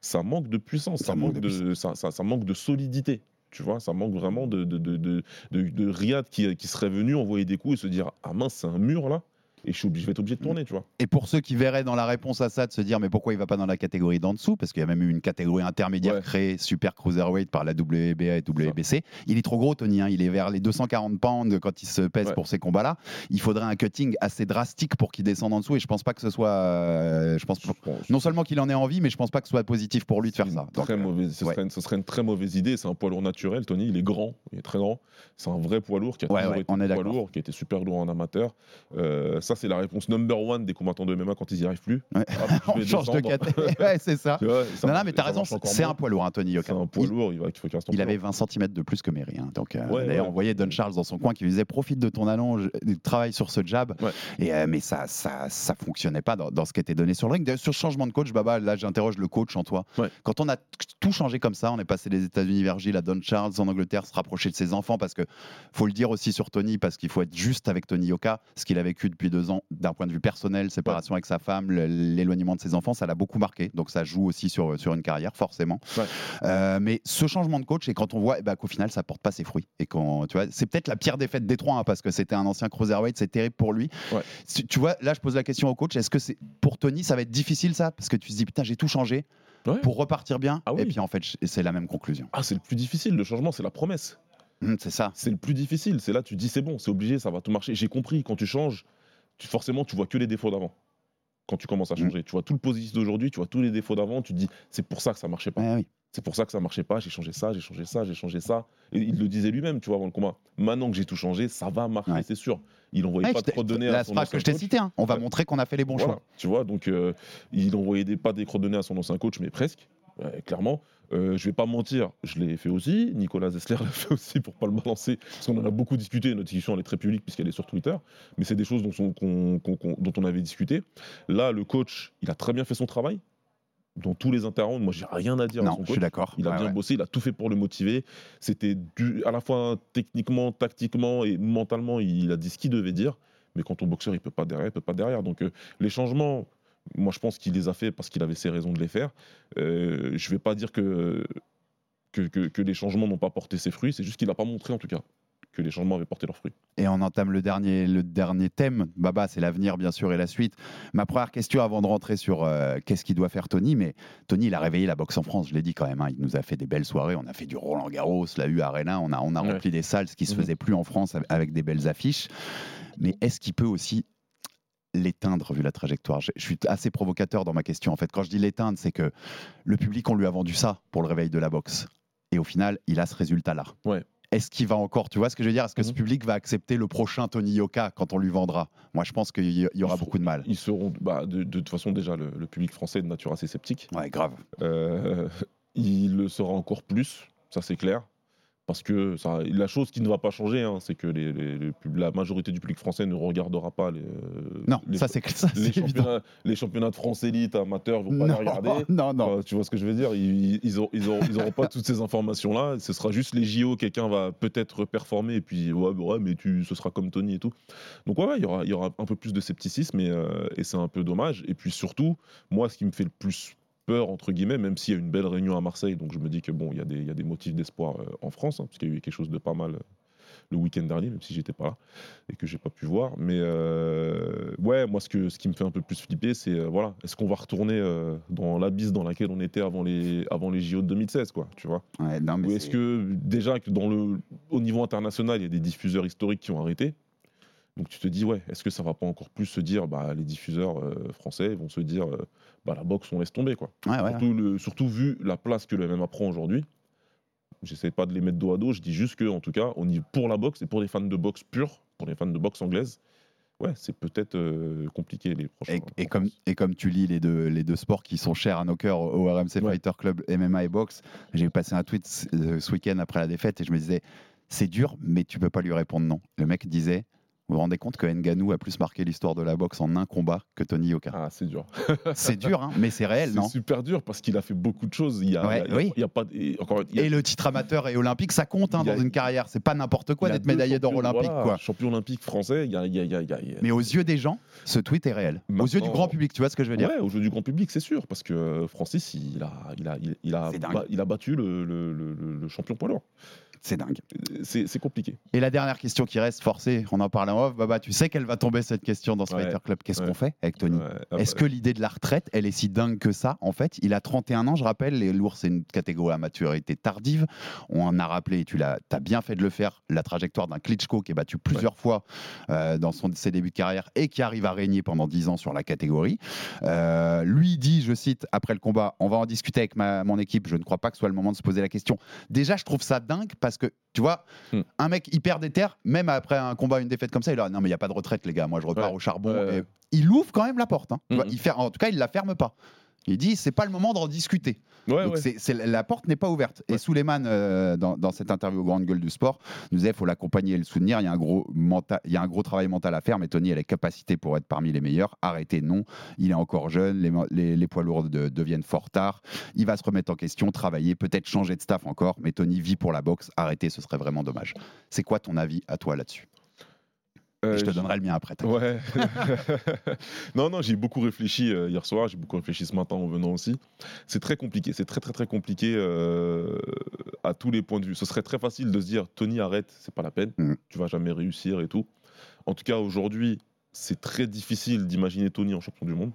ça manque de puissance, ça, Ça manque de de, ça, ça- ça manque de solidité. Tu vois, ça manque vraiment de, de, de, de, de- de Riyad qui, qui serait venu envoyer des coups et se dire Ah mince, c'est un mur là, et je, suis obligé, je vais être obligé de tourner, tu vois. Et pour ceux qui verraient dans la réponse à ça de se dire mais pourquoi il va pas dans la catégorie d'en dessous? Parce qu'il y a même eu une catégorie intermédiaire Ouais. créée super cruiserweight par la WBA et WBC. Il est trop gros Tony, hein. il est vers les 240 pounds quand il se pèse Ouais. pour ces combats-là. Il faudrait un cutting assez drastique pour qu'il descende en dessous et je pense pas que ce soit, euh, je pense Je pense- non seulement qu'il en ait envie mais je pense pas que ce soit positif pour lui de faire ça. Donc, très euh, mauvaise, ce, ouais. serait une, ce serait une très mauvaise idée. C'est un poids lourd naturel. Tony, il est grand, il est très grand. C'est un vrai poids lourd qui a toujours été on est poids lourd, qui été super lourd en amateur. Euh, ça, c'est la réponse number one des combattants de MMA quand ils n'y arrivent plus. Ouais. Je [laughs] on change de catégorie. [laughs] ouais, c'est ça. [laughs] Non, mais t'as raison, c'est un poids lourd, hein, Tony C'est Yoka. un poids Il- lourd, il, faut avait lourd. 20 cm de plus que Mary. hein. Donc, euh, Ouais, d'ailleurs, on voyait Don Charles dans son coin qui lui disait profite de ton allonge, euh, travaille sur ce jab. Et, euh, mais ça, ça, ça fonctionnait pas dans, dans ce qui était donné sur le ring. D'ailleurs, Sur changement de coach, Baba, là, j'interroge le coach en toi. Quand on a tout changé comme ça, on est passé des États-Unis vers Gilles à Don Charles en Angleterre, se rapprocher de ses enfants parce que faut le dire aussi sur Tony, parce qu'il faut être juste avec Tony Yoka, ce qu'il a vécu depuis deux ans d'un point de vue personnel, séparation avec sa femme, l'éloignement de ses enfants, ça l'a beaucoup marqué. Donc ça joue aussi sur, sur une carrière, forcément. Ouais. Euh, mais ce changement de coach, et quand on voit eh ben, qu'au final, ça porte pas ses fruits. Et quand, tu vois, c'est peut-être la pire défaite des trois, hein, parce que c'était un ancien cruiserweight, c'est terrible pour lui. Ouais. Tu vois, là, je pose la question au coach est-ce que c'est pour Tony, ça va être difficile ça? Parce que tu te dis, putain, j'ai tout changé Ouais. pour repartir bien. Ah oui. Et puis en fait, c'est la même conclusion. Ah, c'est le plus difficile. Le changement, c'est la promesse. Hum, c'est ça. C'est le plus difficile. C'est là, tu dis, c'est bon, c'est obligé, ça va tout marcher. J'ai compris. Quand tu changes, tu, forcément, tu vois que les défauts d'avant. Quand tu commences à Mm. changer, tu vois tout le positif d'aujourd'hui, tu vois tous les défauts d'avant, tu te dis, c'est pour ça que ça marchait pas. Oui. C'est pour ça que ça marchait pas, j'ai changé ça, j'ai changé ça, j'ai changé ça. Et il le disait lui-même, tu vois, avant le combat. Maintenant que j'ai tout changé, ça va marcher, Ouais. c'est sûr. Il envoyait Ouais, pas trop de données à son phrase que ancien je t'ai coach. citée, hein. on va Ouais. montrer qu'on a fait les bons Voilà, choix. Tu vois, donc euh, il envoyait des, pas des coordonnées à son ancien coach, mais presque, clairement. Euh, je vais pas mentir, je l'ai fait aussi. Nicolas Zessler [laughs] l'a fait aussi pour pas le balancer, parce qu'on en a beaucoup discuté. Notre discussion elle est très publique puisqu'elle est sur Twitter, mais c'est des choses dont, on- dont avait discuté. Là, le coach, il a très bien fait son travail. Dans tous les interrounds, moi j'ai rien à dire à Non, je suis d'accord. Il a Ouais, bien ouais. bossé, il a tout fait pour le motiver. C'était à la fois techniquement, tactiquement et mentalement, il a dit ce qu'il devait dire. Mais quand ton boxeur, il peut pas derrière, il peut pas derrière. Donc euh, les changements, moi je pense qu'il les a fait parce qu'il avait ses raisons de les faire. Euh, je vais pas dire que que, que- que les changements n'ont pas porté ses fruits, c'est juste qu'il n'a pas montré en tout cas. que les changements avaient porté leurs fruits. Et on entame le dernier, le dernier thème. Baba, c'est l'avenir, bien sûr, et la suite. Ma première question avant de rentrer sur euh, qu'est-ce qu'il doit faire Tony, mais Tony, il a réveillé la boxe en France, je l'ai dit quand même. hein. Il nous a fait des belles soirées. On a fait du Roland Garros, la U Arena. On a, on a Ouais. rempli des salles, ce qui se Mhm. faisait plus en France avec des belles affiches. Mais est-ce qu'il peut aussi l'éteindre vu la trajectoire je, je suis assez provocateur dans ma question. En fait, quand je dis l'éteindre, c'est que le public, on lui a vendu ça pour le réveil de la boxe. Et au final, il a ce résultat-là. Ouais. Est-ce qu'il va encore, tu vois ce que je veux dire? Est-ce que ce Mhm. public va accepter le prochain Tony Yoka quand on lui vendra? Moi, je pense qu'il y, aura seront- beaucoup de mal. Ils seront, bah, de, de toute façon, déjà, le, le public français est de nature assez sceptique. Ouais, grave. Euh, il le sera encore plus, ça c'est clair. Parce que ça, la chose qui ne va pas changer, hein, c'est que les- les- les pub- la majorité du public français ne regardera pas les, euh, Non, ça c'est ça, les championnats, les championnats de France élite amateurs, ils vont pas Non, les regarder. [laughs] non, non. Enfin, tu vois ce que je veux dire? Ils ils auront, ils auront- ils auront pas toutes ces informations-là. Ce sera juste les JO, quelqu'un va peut-être performer et puis ouais, bah ouais, mais tu, ce sera comme Tony et tout. Donc ouais, ouais, il y aura, y aura un peu plus de scepticisme et, euh, et c'est un peu dommage. Et puis surtout, moi, ce qui me fait le plus peur entre guillemets, même s'il y a une belle réunion à Marseille, donc je me dis que bon, il y a des, il y a des motifs d'espoir euh, en France, hein, parce qu'il y a eu quelque chose de pas mal. euh, le week-end dernier, même si j'étais pas là et que j'ai pas pu voir. Mais euh, ouais, moi, ce, que, ce qui me fait un peu plus flipper, c'est euh, voilà, est-ce qu'on va retourner euh, dans l'abysse dans laquelle on était avant les, avant les JO de 2016, quoi, tu vois? Ouais, non, mais Ou est-ce que déjà que dans le, au niveau international, il y a des diffuseurs historiques qui ont arrêté? Donc tu te dis, ouais, est-ce que ça va pas encore plus se dire, bah, les diffuseurs euh, français vont se dire, euh, bah, la boxe, on laisse tomber, quoi. Ouais, ouais. Surtout, le- surtout vu la place que le MMA prend aujourd'hui. J'essaie pas de les mettre dos à dos, je dis juste que, en tout cas, on y, pour la boxe et pour les fans de boxe pure, pour les fans de boxe anglaise, ouais, c'est peut-être euh, compliqué les prochains. Et, comme, et comme tu lis les deux, les deux sports qui sont chers à nos cœurs au RMC Ouais. Fighter Club, MMA et boxe, j'ai passé un tweet ce ce week-end après la défaite et je me disais, c'est dur, mais tu peux pas lui répondre non. Le mec disait, vous vous rendez compte que Nganou a plus marqué l'histoire de la boxe en un combat que Tony Yoka. Ah, c'est dur. C'est dur, hein, mais c'est réel, C'est non? super dur parce qu'il a fait beaucoup de choses. Il y a, Ouais, il y a- il y a- oui. il y a pas. et encore, il y a- Et le titre amateur et olympique, ça compte hein, dans une carrière. C'est pas n'importe quoi d'être médaillé d'or olympique. voilà, quoi. Champion olympique français, il y a. Mais aux yeux des gens, ce tweet est réel. aux yeux du grand public, tu vois ce que je veux dire? Ouais, au jeu du grand public, c'est sûr, parce que Francis, il a, il a, il, il a, C'est il a battu le, le- le- le- le champion poids lourd. C'est dingue. C'est c'est compliqué. Et la dernière question qui reste forcée, on en parle en off, Baba, tu sais qu'elle va tomber cette question dans ce Ouais. Fighter Club. Qu'est-ce Ouais. qu'on fait avec Tony Ouais, ah Est-ce que l'idée de la retraite, elle est si dingue que ça En fait, il a 31 ans, je rappelle, les lourds, c'est une catégorie à maturité tardive. On en a rappelé, tu l'as as bien fait de le faire, la trajectoire d'un Klitschko qui est battu plusieurs fois euh, dans son, ses débuts de carrière et qui arrive à régner pendant 10 ans sur la catégorie. Euh, lui dit, je cite, après le combat, on va en discuter avec ma- mon équipe, je ne crois pas que ce soit le moment de se poser la question. Déjà, je trouve ça dingue parce que, tu vois, Hmm. un mec hyper déter, même après un combat, une défaite comme ça, il a non mais il n'y a pas de retraite les gars, moi je repars Ouais. au charbon. Et il ouvre quand même la porte. hein. Il fer- en tout cas, il la ferme pas. Il dit c'est pas le moment d'en discuter. ouais, Donc ouais. la porte n'est pas ouverte. Et. Suleiman, euh, dans, dans cette interview au Grande Gueule du Sport, nous disait il faut l'accompagner et le soutenir. Il y, a un gros mental, il y a un gros travail mental à faire, mais Tony a les capacités pour être parmi les meilleurs. Arrêtez, non. Il est encore jeune, les, les- les poids lourds de- deviennent fort tard. Il va se remettre en question, travailler, peut-être changer de staff encore, mais Tony vit pour la boxe. Arrêtez, ce serait vraiment dommage. C'est quoi ton avis à toi là-dessus? Euh, Je te donnerai le mien après. Ouais. [laughs] non, non, j'ai beaucoup réfléchi euh, hier soir, j'ai beaucoup réfléchi ce matin en venant aussi. C'est très compliqué, c'est très très très compliqué euh, à tous les points de vue. Ce serait très facile de se dire Tony arrête, c'est pas la peine, Mhm. tu vas jamais réussir et tout. En tout cas, aujourd'hui, c'est très difficile d'imaginer Tony en champion du monde.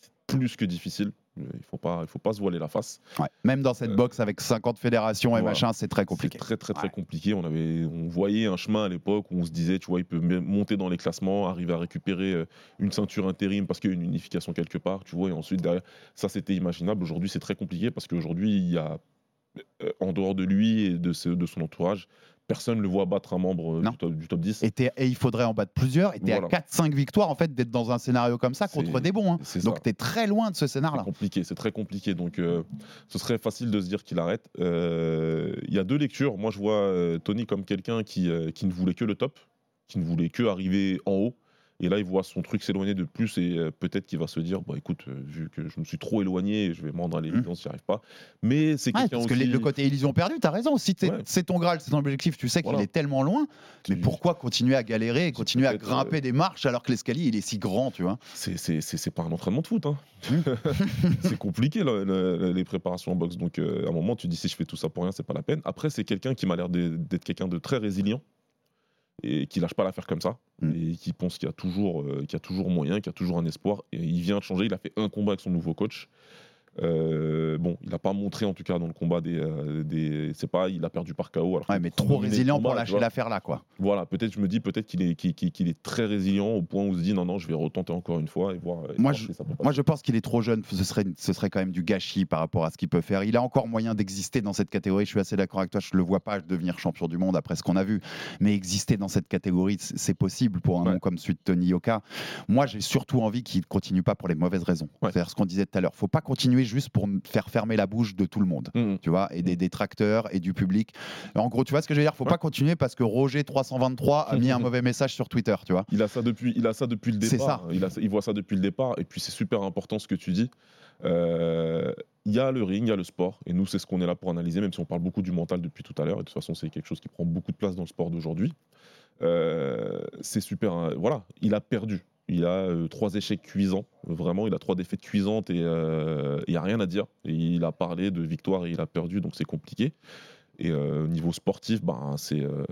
C'est plus que difficile. Il faut pas, il faut pas se voiler la face. Ouais. Même dans cette Euh, boxe avec 50 fédérations et voilà. machin, c'est très compliqué. C'est très très très Ouais. compliqué. On avait, on voyait un chemin à l'époque où on se disait, tu vois, il peut monter dans les classements, arriver à récupérer euh, une ceinture intérim parce qu'il y a une unification quelque part, tu vois, et ensuite derrière, ça c'était imaginable. Aujourd'hui, c'est très compliqué parce qu'aujourd'hui, il y a euh, en dehors de lui et de, ce- de son entourage, personne ne le voit battre un membre euh, du top, du top 10. Et, il faudrait en battre plusieurs. Et tu es à Voilà. 4-5 victoires en fait d'être dans un scénario comme ça contre C'est- des bons. hein. c'est Donc tu es très loin de ce C'est scénario-là. compliqué, c'est très compliqué. Donc, euh, ce serait facile de se dire qu'il arrête. Euh, Il y a deux lectures. Moi, je vois Tony comme quelqu'un qui, qui ne voulait que le top, qui ne voulait que arriver en haut. Et là, il voit son truc s'éloigner de plus et euh, peut-être qu'il va se dire, bon, écoute, euh, vu que je me suis trop éloigné, je vais me rendre à l'évidence, j'y arrive pas. Mais c'est Ouais, parce que aussi. les- le côté illusion perdue, tu as raison. Si Ouais. c'est ton Graal, c'est ton objectif, tu sais qu'il Voilà. est tellement loin. Mais pourquoi continuer à galérer et continuer à peut-être, grimper des marches alors que l'escalier il est si grand, tu vois? C'est- pas un entraînement de foot. hein. Mmh. [laughs] c'est compliqué là, le- les préparations en boxe. Donc euh, à un moment, tu dis si je fais tout ça pour rien, c'est pas la peine. Après, c'est quelqu'un qui m'a l'air d'être quelqu'un de très résilient. Et qui lâche pas l'affaire comme ça Mm. et qui pense qu'il y a toujours euh, qu'il y a toujours moyen, qu'il y a toujours un espoir et il vient de changer, il a fait un combat avec son nouveau coach. Euh, bon, il n'a pas montré en tout cas dans le combat des, euh, des c'est pas, il a perdu par KO. Alors Ouais, mais trop résilient combat, pour lâcher l'affaire là, quoi. Voilà, peut-être je me dis peut-être qu'il est qu'il, qu'il- qu'il est très résilient au point où il se dit non non, je vais retenter encore une fois et voir. et Moi, voir je- ça. Moi, je pense qu'il est trop jeune. Ce serait, ce serait quand même du gâchis par rapport à ce qu'il peut faire. Il a encore moyen d'exister dans cette catégorie. Je suis assez d'accord avec toi. Je le vois pas devenir champion du monde après ce qu'on a vu. Mais exister dans cette catégorie, c'est possible pour un Ouais. nom comme celui de Tony Yoka. Moi, j'ai surtout envie qu'il ne continue pas pour les mauvaises raisons. Ouais. C'est-à-dire ce qu'on disait tout à l'heure. faut pas continuer juste pour faire fermer la bouche de tout le monde. Mhm. Tu vois, et des détracteurs et du public. En gros, tu vois ce que je veux dire? Faut Ouais. pas continuer parce que Roger 323 a mis un [laughs] mauvais message sur Twitter. Tu vois Il a ça depuis, il a ça depuis le départ. Il, a, il voit ça depuis le départ. Et puis c'est super important ce que tu dis. Euh, Il y a le ring, il y a le sport. Et nous, c'est ce qu'on est là pour analyser, même si on parle beaucoup du mental depuis tout à l'heure. Et de toute façon, c'est quelque chose qui prend beaucoup de place dans le sport d'aujourd'hui. Euh, c'est super. hein. Voilà, il a perdu. Il a euh, trois échecs cuisants. Vraiment, il a trois défaites cuisantes et euh, il n'y a rien à dire. Et il a parlé de victoire et il a perdu, donc c'est compliqué. Et euh, au niveau sportif, ben, c'est euh,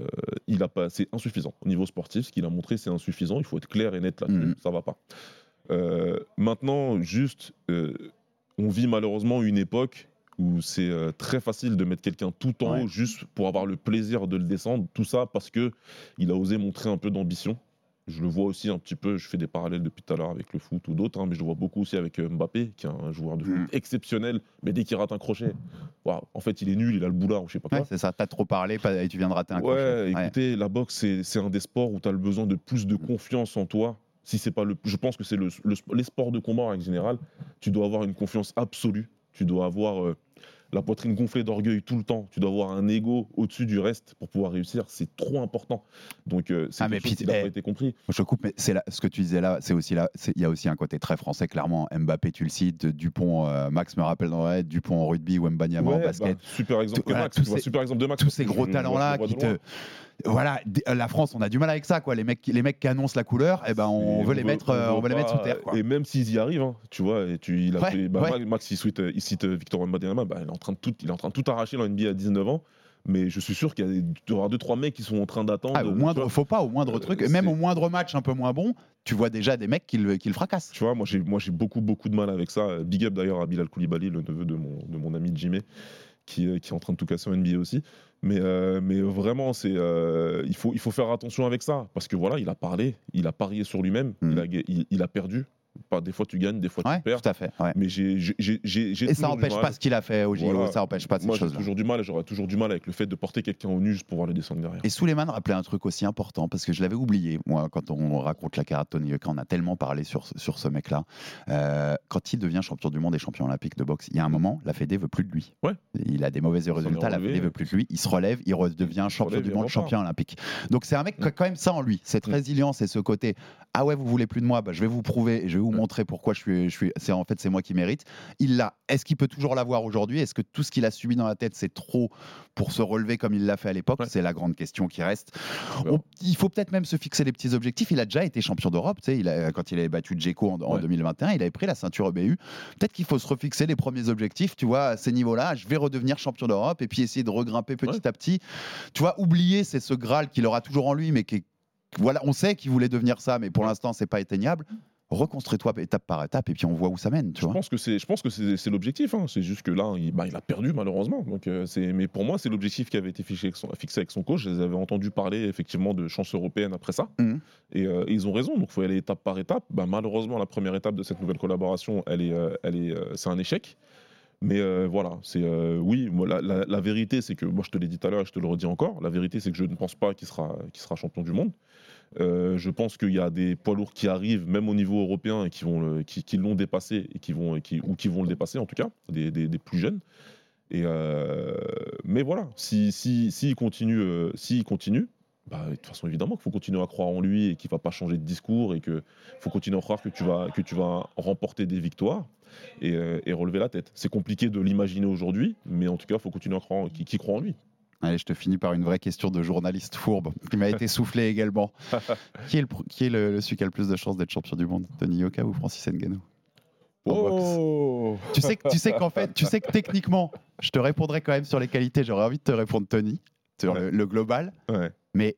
il a pas, c'est insuffisant. Au niveau sportif, ce qu'il a montré, c'est insuffisant. Il faut être clair et net là-dessus. Mhm. Ça va pas. Euh, maintenant, juste, euh, on vit malheureusement une époque où c'est euh, très facile de mettre quelqu'un tout en Ouais. haut juste pour avoir le plaisir de le descendre. Tout ça parce que il a osé montrer un peu d'ambition. Je le vois aussi un petit peu, je fais des parallèles depuis tout à l'heure avec le foot ou d'autres, hein, mais je le vois beaucoup aussi avec euh, Mbappé, qui est un joueur de foot Mm. exceptionnel, mais dès qu'il rate un crochet, en fait il est nul, il a le boulard ou je sais pas quoi. Ouais, C'est ça. T'as trop parlé pas- et tu viens de rater un crochet. Ouais, écoutez, la boxe, c'est c'est un des sports où tu as le besoin de plus de confiance en toi. Si c'est pas le, je pense que c'est le, le- les sports de combat en règle générale. Tu dois avoir une confiance absolue. Tu dois avoir euh, la poitrine gonflée d'orgueil tout le temps. Tu dois avoir un ego au-dessus du reste pour pouvoir réussir. C'est trop important. Donc, euh, c'est Ah, mais chose qui n'a eh, pas été compris. Je coupe, mais c'est là, ce que tu disais là, c'est aussi là, il y a aussi un côté très français, clairement. Mbappé, tu le cites, Dupont, euh, Max me rappelle dans la Dupont en rugby ou Mbanyama en basket. bah, super exemple Tout- que voilà, Max. tous ces- super exemple de Max. Tous ces gros le vois qui te. Voilà, d- la France, on a du mal avec ça, quoi. Les mecs, qui- les mecs qui annoncent la couleur, eh ben, on veut les mettre, euh, on veut les mettre sous terre, quoi. Et même s'ils y arrivent, hein, tu vois, et tu, il a Ouais, fait- bah, ouais. Max, il cite, il cite Victor Wembanyama, bah, il est en train de tout, il est en train de tout arracher dans NBA à 19 ans. Mais je suis sûr qu'il y aura deux trois mecs qui sont en train d'attendre. Ah, au moindre, faut pas, au moindre Euh, truc, et même au moindre match un peu moins bon, tu vois déjà des mecs qui le, qui le fracassent. Tu vois, moi j'ai, moi j'ai beaucoup beaucoup de mal avec ça. Big up d'ailleurs à Bilal Koulibaly, le neveu de mon, de mon ami Jimé, qui, euh, qui est en train de tout casser en NBA aussi. Mais, euh, mais vraiment, c'est, euh, il, faut, il faut faire attention avec ça. Parce que voilà, il a parlé, il a parié sur lui-même, Mm. il, a, ga- il, il a perdu. Pas, des fois tu gagnes, des fois Ouais, tu perds. tout à fait. ouais. Mais j'ai, j'ai, j'ai, j'ai Et ça toujours du empêche mal. pas ce qu'il a fait au JO, Voilà. ça empêche pas ces Moi j'ai choses-là. toujours du mal, j'aurais toujours du mal avec le fait de porter quelqu'un au nu juste pour voir le descendre derrière. Et Suleiman rappelait un truc aussi important, parce que je l'avais oublié, moi, quand on raconte la carrière de Tony Yoka, on a tellement parlé sur, ce- sur ce mec-là. Euh, quand il devient champion du monde et champion olympique de boxe, il y a un moment, la Fédé veut plus de lui. Ouais. Il a des mauvais résultats, la. Fédé veut plus de lui. Il se relève, il redevient Il champion relève, du monde, champion olympique. Donc c'est un mec qui a Mm. quand même ça en lui, cette Mm. résilience et ce côté. Ah ouais, vous voulez plus de moi, bah, je vais vous prouver et je vais vous. Montrer pourquoi je suis. Je suis c'est en fait c'est moi qui mérite. Il l'a. Est-ce qu'il peut toujours l'avoir aujourd'hui? Est-ce que tout ce qu'il a subi dans la tête c'est trop pour se relever comme il l'a fait à l'époque? Ouais. C'est la grande question qui reste. On il faut peut-être même se fixer des petits objectifs. Il a déjà été champion d'Europe. tu sais, Il a, quand il avait battu Djeko en, en Ouais. 2021, il avait pris la ceinture EBU. Peut-être qu'il faut se refixer les premiers objectifs. Tu vois, à ces niveaux-là, je vais redevenir champion d'Europe et puis essayer de regrimper petit Ouais. à petit. Tu vois, oublier, c'est ce Graal qu'il aura toujours en lui, mais qui est- voilà, on sait qu'il voulait devenir ça, mais pour l'instant, c'est pas atteignable. Reconstruis-toi étape par étape et puis on voit où ça mène. Tu Je vois. pense que c'est, je pense que c'est, l'objectif. hein. C'est juste que là, il, bah, il a perdu malheureusement. Donc, euh, mais pour moi, c'est l'objectif qui avait été fixé avec son, fixé avec son coach. Je les avais entendus parler effectivement de chance européenne après ça. Mhm. Et, euh, et ils ont raison. Donc, il faut aller étape par étape. Bah, malheureusement, la première étape de cette nouvelle collaboration, elle est, euh, elle est, c'est un échec. Mais euh, voilà, c'est euh, oui. Moi, la, la- la vérité, c'est que moi, je te l'ai dit tout à l'heure, et je te le redis encore. La vérité, c'est que je ne pense pas qu'il sera, qu'il sera champion du monde. Euh, je pense qu'il y a des poids lourds qui arrivent, même au niveau européen, qui, vont qui, l'ont dépassé, et qui vont, ou qui vont le dépasser en tout cas, des, plus jeunes. Euh, mais voilà, si, si, si il continue, euh, s'il continue, bah, de toute façon évidemment qu'il faut continuer à croire en lui et qu'il va pas changer de discours et qu'il faut continuer à croire que tu vas, remporter des victoires et, relever la tête. C'est compliqué de l'imaginer aujourd'hui, mais en tout cas, il faut continuer à croire, qui croit en lui. Allez, je te finis par une vraie question de journaliste fourbe qui m'a été soufflée également. [laughs] qui est, le, qui est le, le- celui qui a le plus de chances d'être champion du monde? Tony Yoka ou Francis Ngannou? Oh Tu sais, que- tu sais qu'en fait, tu sais que techniquement, je te répondrai quand même sur les qualités. J'aurais envie de te répondre Tony sur Ouais. le, le global, Ouais. mais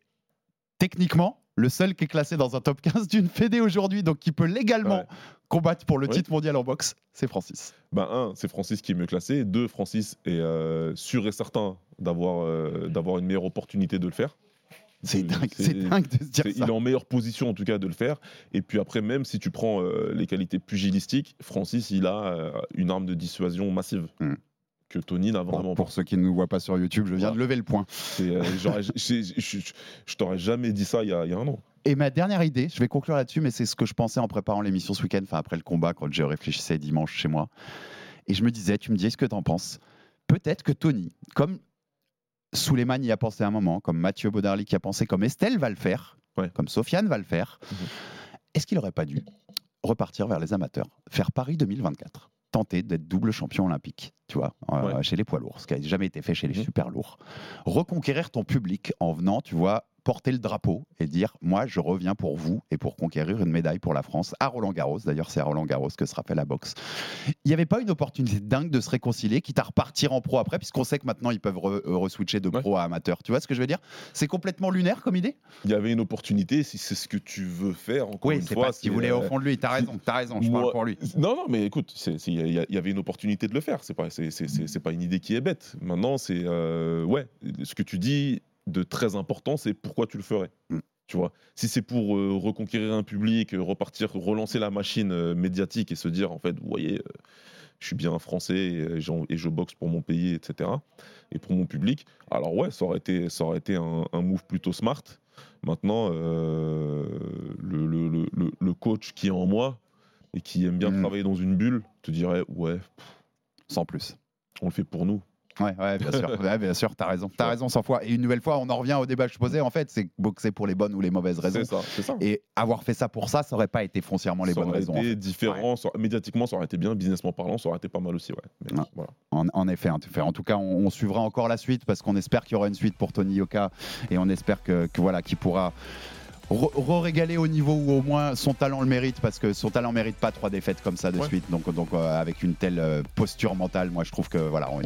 techniquement, le seul qui est classé dans un top 15 d'une fédé aujourd'hui, donc qui peut légalement Ouais. combattre pour le titre mondial en boxe, c'est Francis. Ben, un, c'est Francis qui est mieux classé. Deux, Francis est euh, sûr et certain d'avoir euh, d'avoir une meilleure opportunité de le faire. C'est dingue, c'est- c'est dingue de se dire ça. Il est en meilleure position en tout cas de le faire. Et puis après, même si tu prends euh, les qualités pugilistiques, Francis, il a euh, une arme de dissuasion massive Hmm. Que Tony n'a vraiment pour pas. ceux qui ne nous voient pas sur YouTube, je viens de lever le point. Euh, [laughs] Je t'aurais jamais dit ça il y a, il y a un an. Et ma dernière idée, je vais conclure là-dessus, mais c'est ce que je pensais en préparant l'émission ce week-end, enfin après le combat, quand je réfléchissais dimanche chez moi. Et je me disais, tu me dis ce que tu en penses. Peut-être que Tony, comme Souleymane y a pensé un moment, comme Mathieu Baudarly y a pensé, comme Estelle va le faire, Ouais. comme Sofiane va le faire, Mhm. est-ce qu'il n'aurait pas dû repartir vers les amateurs, faire Paris 2024 tenter d'être double champion olympique, tu vois, euh, chez les poids lourds, ce qui n'a jamais été fait chez les Mhm. super lourds. Reconquérir ton public en venant, tu vois, porter le drapeau et dire moi je reviens pour vous et pour conquérir une médaille pour la France à Roland Garros. D'ailleurs c'est à Roland Garros que sera fait la boxe. Il n'y avait pas une opportunité dingue de se réconcilier, quitte à repartir en pro après, puisqu'on sait que maintenant ils peuvent re- euh, re-switcher de Ouais. pro à amateur. Tu vois ce que je veux dire? C'est complètement lunaire comme idée? Il y avait une opportunité, si c'est ce que tu veux faire, encore Oui, une c'est fois. pas ce qu'il c'est, voulait au euh, fond de lui. T'as raison, t'as raison, je parle pour lui. Non, non, mais écoute, c'est- c'est- il y, avait une opportunité de le faire. C'est pas, c'est, c'est- c'est- c'est pas une idée qui est bête. Maintenant, c'est euh, ouais, ce que tu dis de très important, c'est pourquoi tu le ferais. Mm. Tu vois, si c'est pour euh, reconquérir un public, repartir, relancer la machine euh, médiatique et se dire en fait, vous voyez, euh, je suis bien français et, je boxe pour mon pays, etc. Et pour mon public. Alors ouais, ça aurait été, ça aurait été un, un move plutôt smart. Maintenant, le, le- le- le- le coach qui est en moi et qui aime bien Mm. travailler dans une bulle te dirait ouais, Sans plus. on le fait pour nous. Ouais, ouais, bien sûr, [laughs] ouais, bien sûr, t'as raison, t'as raison 100 fois. Et une nouvelle fois, on en revient au débat que je posais. En fait, c'est boxer pour les bonnes ou les mauvaises raisons. C'est ça, ça. Et avoir fait ça pour ça, ça aurait pas été foncièrement les ça bonnes aurait raisons. en été fait. différent, ça- médiatiquement ça aurait été bien, businessment parlant, ça aurait été pas mal aussi, ouais. Mais Ouais. voilà. En, en effet, en tout cas, on, on suivra encore la suite parce qu'on espère qu'il y aura une suite pour Tony Yoka et on espère que, que voilà, qu'il pourra re-régaler au niveau où au moins son talent le mérite parce que son talent mérite pas trois défaites comme ça de Ouais. suite. Donc, donc euh, avec une telle euh, posture mentale, moi je trouve que voilà, on-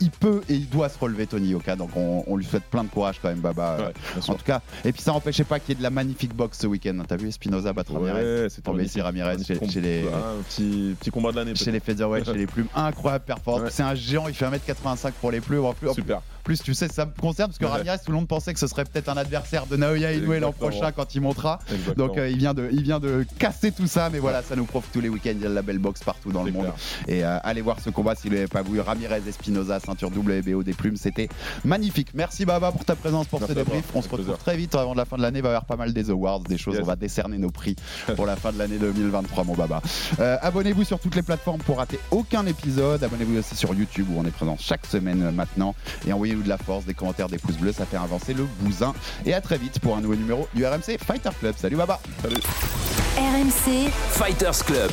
il peut et il doit se relever Tony Yoka. Donc on, on lui souhaite plein de courage quand même, Baba. Ouais, En sûr. tout cas, et puis ça n'empêchait pas qu'il y ait de la magnifique boxe ce week-end. T'as vu Espinoza battre Ramirez Ouais, c'était pour Messi Ramirez chez, chez les, un petit, petit combat de l'année. chez les featherweight, chez les plumes. Incroyable performance. Ouais. C'est un géant, il fait 1m85 pour les plumes. En plus, en Super. plus, tu sais, ça me concerne parce que. Ramirez, tout le monde pensait que ce serait peut-être un adversaire de Naoya Inoue l'an prochain quand il montera. Exactement. Donc euh, il, vient de, il vient de casser tout ça, mais voilà, ça nous prouve tous les week-ends, il y a de la belle boxe partout dans le monde. Et euh, allez voir ce combat si vous l'avez pas vu. Ramirez Espinoza, ceinture WBO des plumes, c'était magnifique. Merci Baba pour ta présence pour Merci ce débrief. On se retrouve plaisir. très vite avant la fin de l'année. Il va y avoir pas mal des awards, des choses. Yes. On va décerner nos prix pour la fin de l'année 2023, mon Baba. Euh, Abonnez-vous sur toutes les plateformes pour rater aucun épisode. Abonnez-vous aussi sur YouTube où on est présent chaque semaine euh, maintenant. Et envoyez-nous de la force, des commentaires, des pouces bleus. Ça fait avancer le bousin. Et à très vite pour un nouveau numéro du RMC Fighter Club. Salut Baba. Salut. RMC, Fighters Club.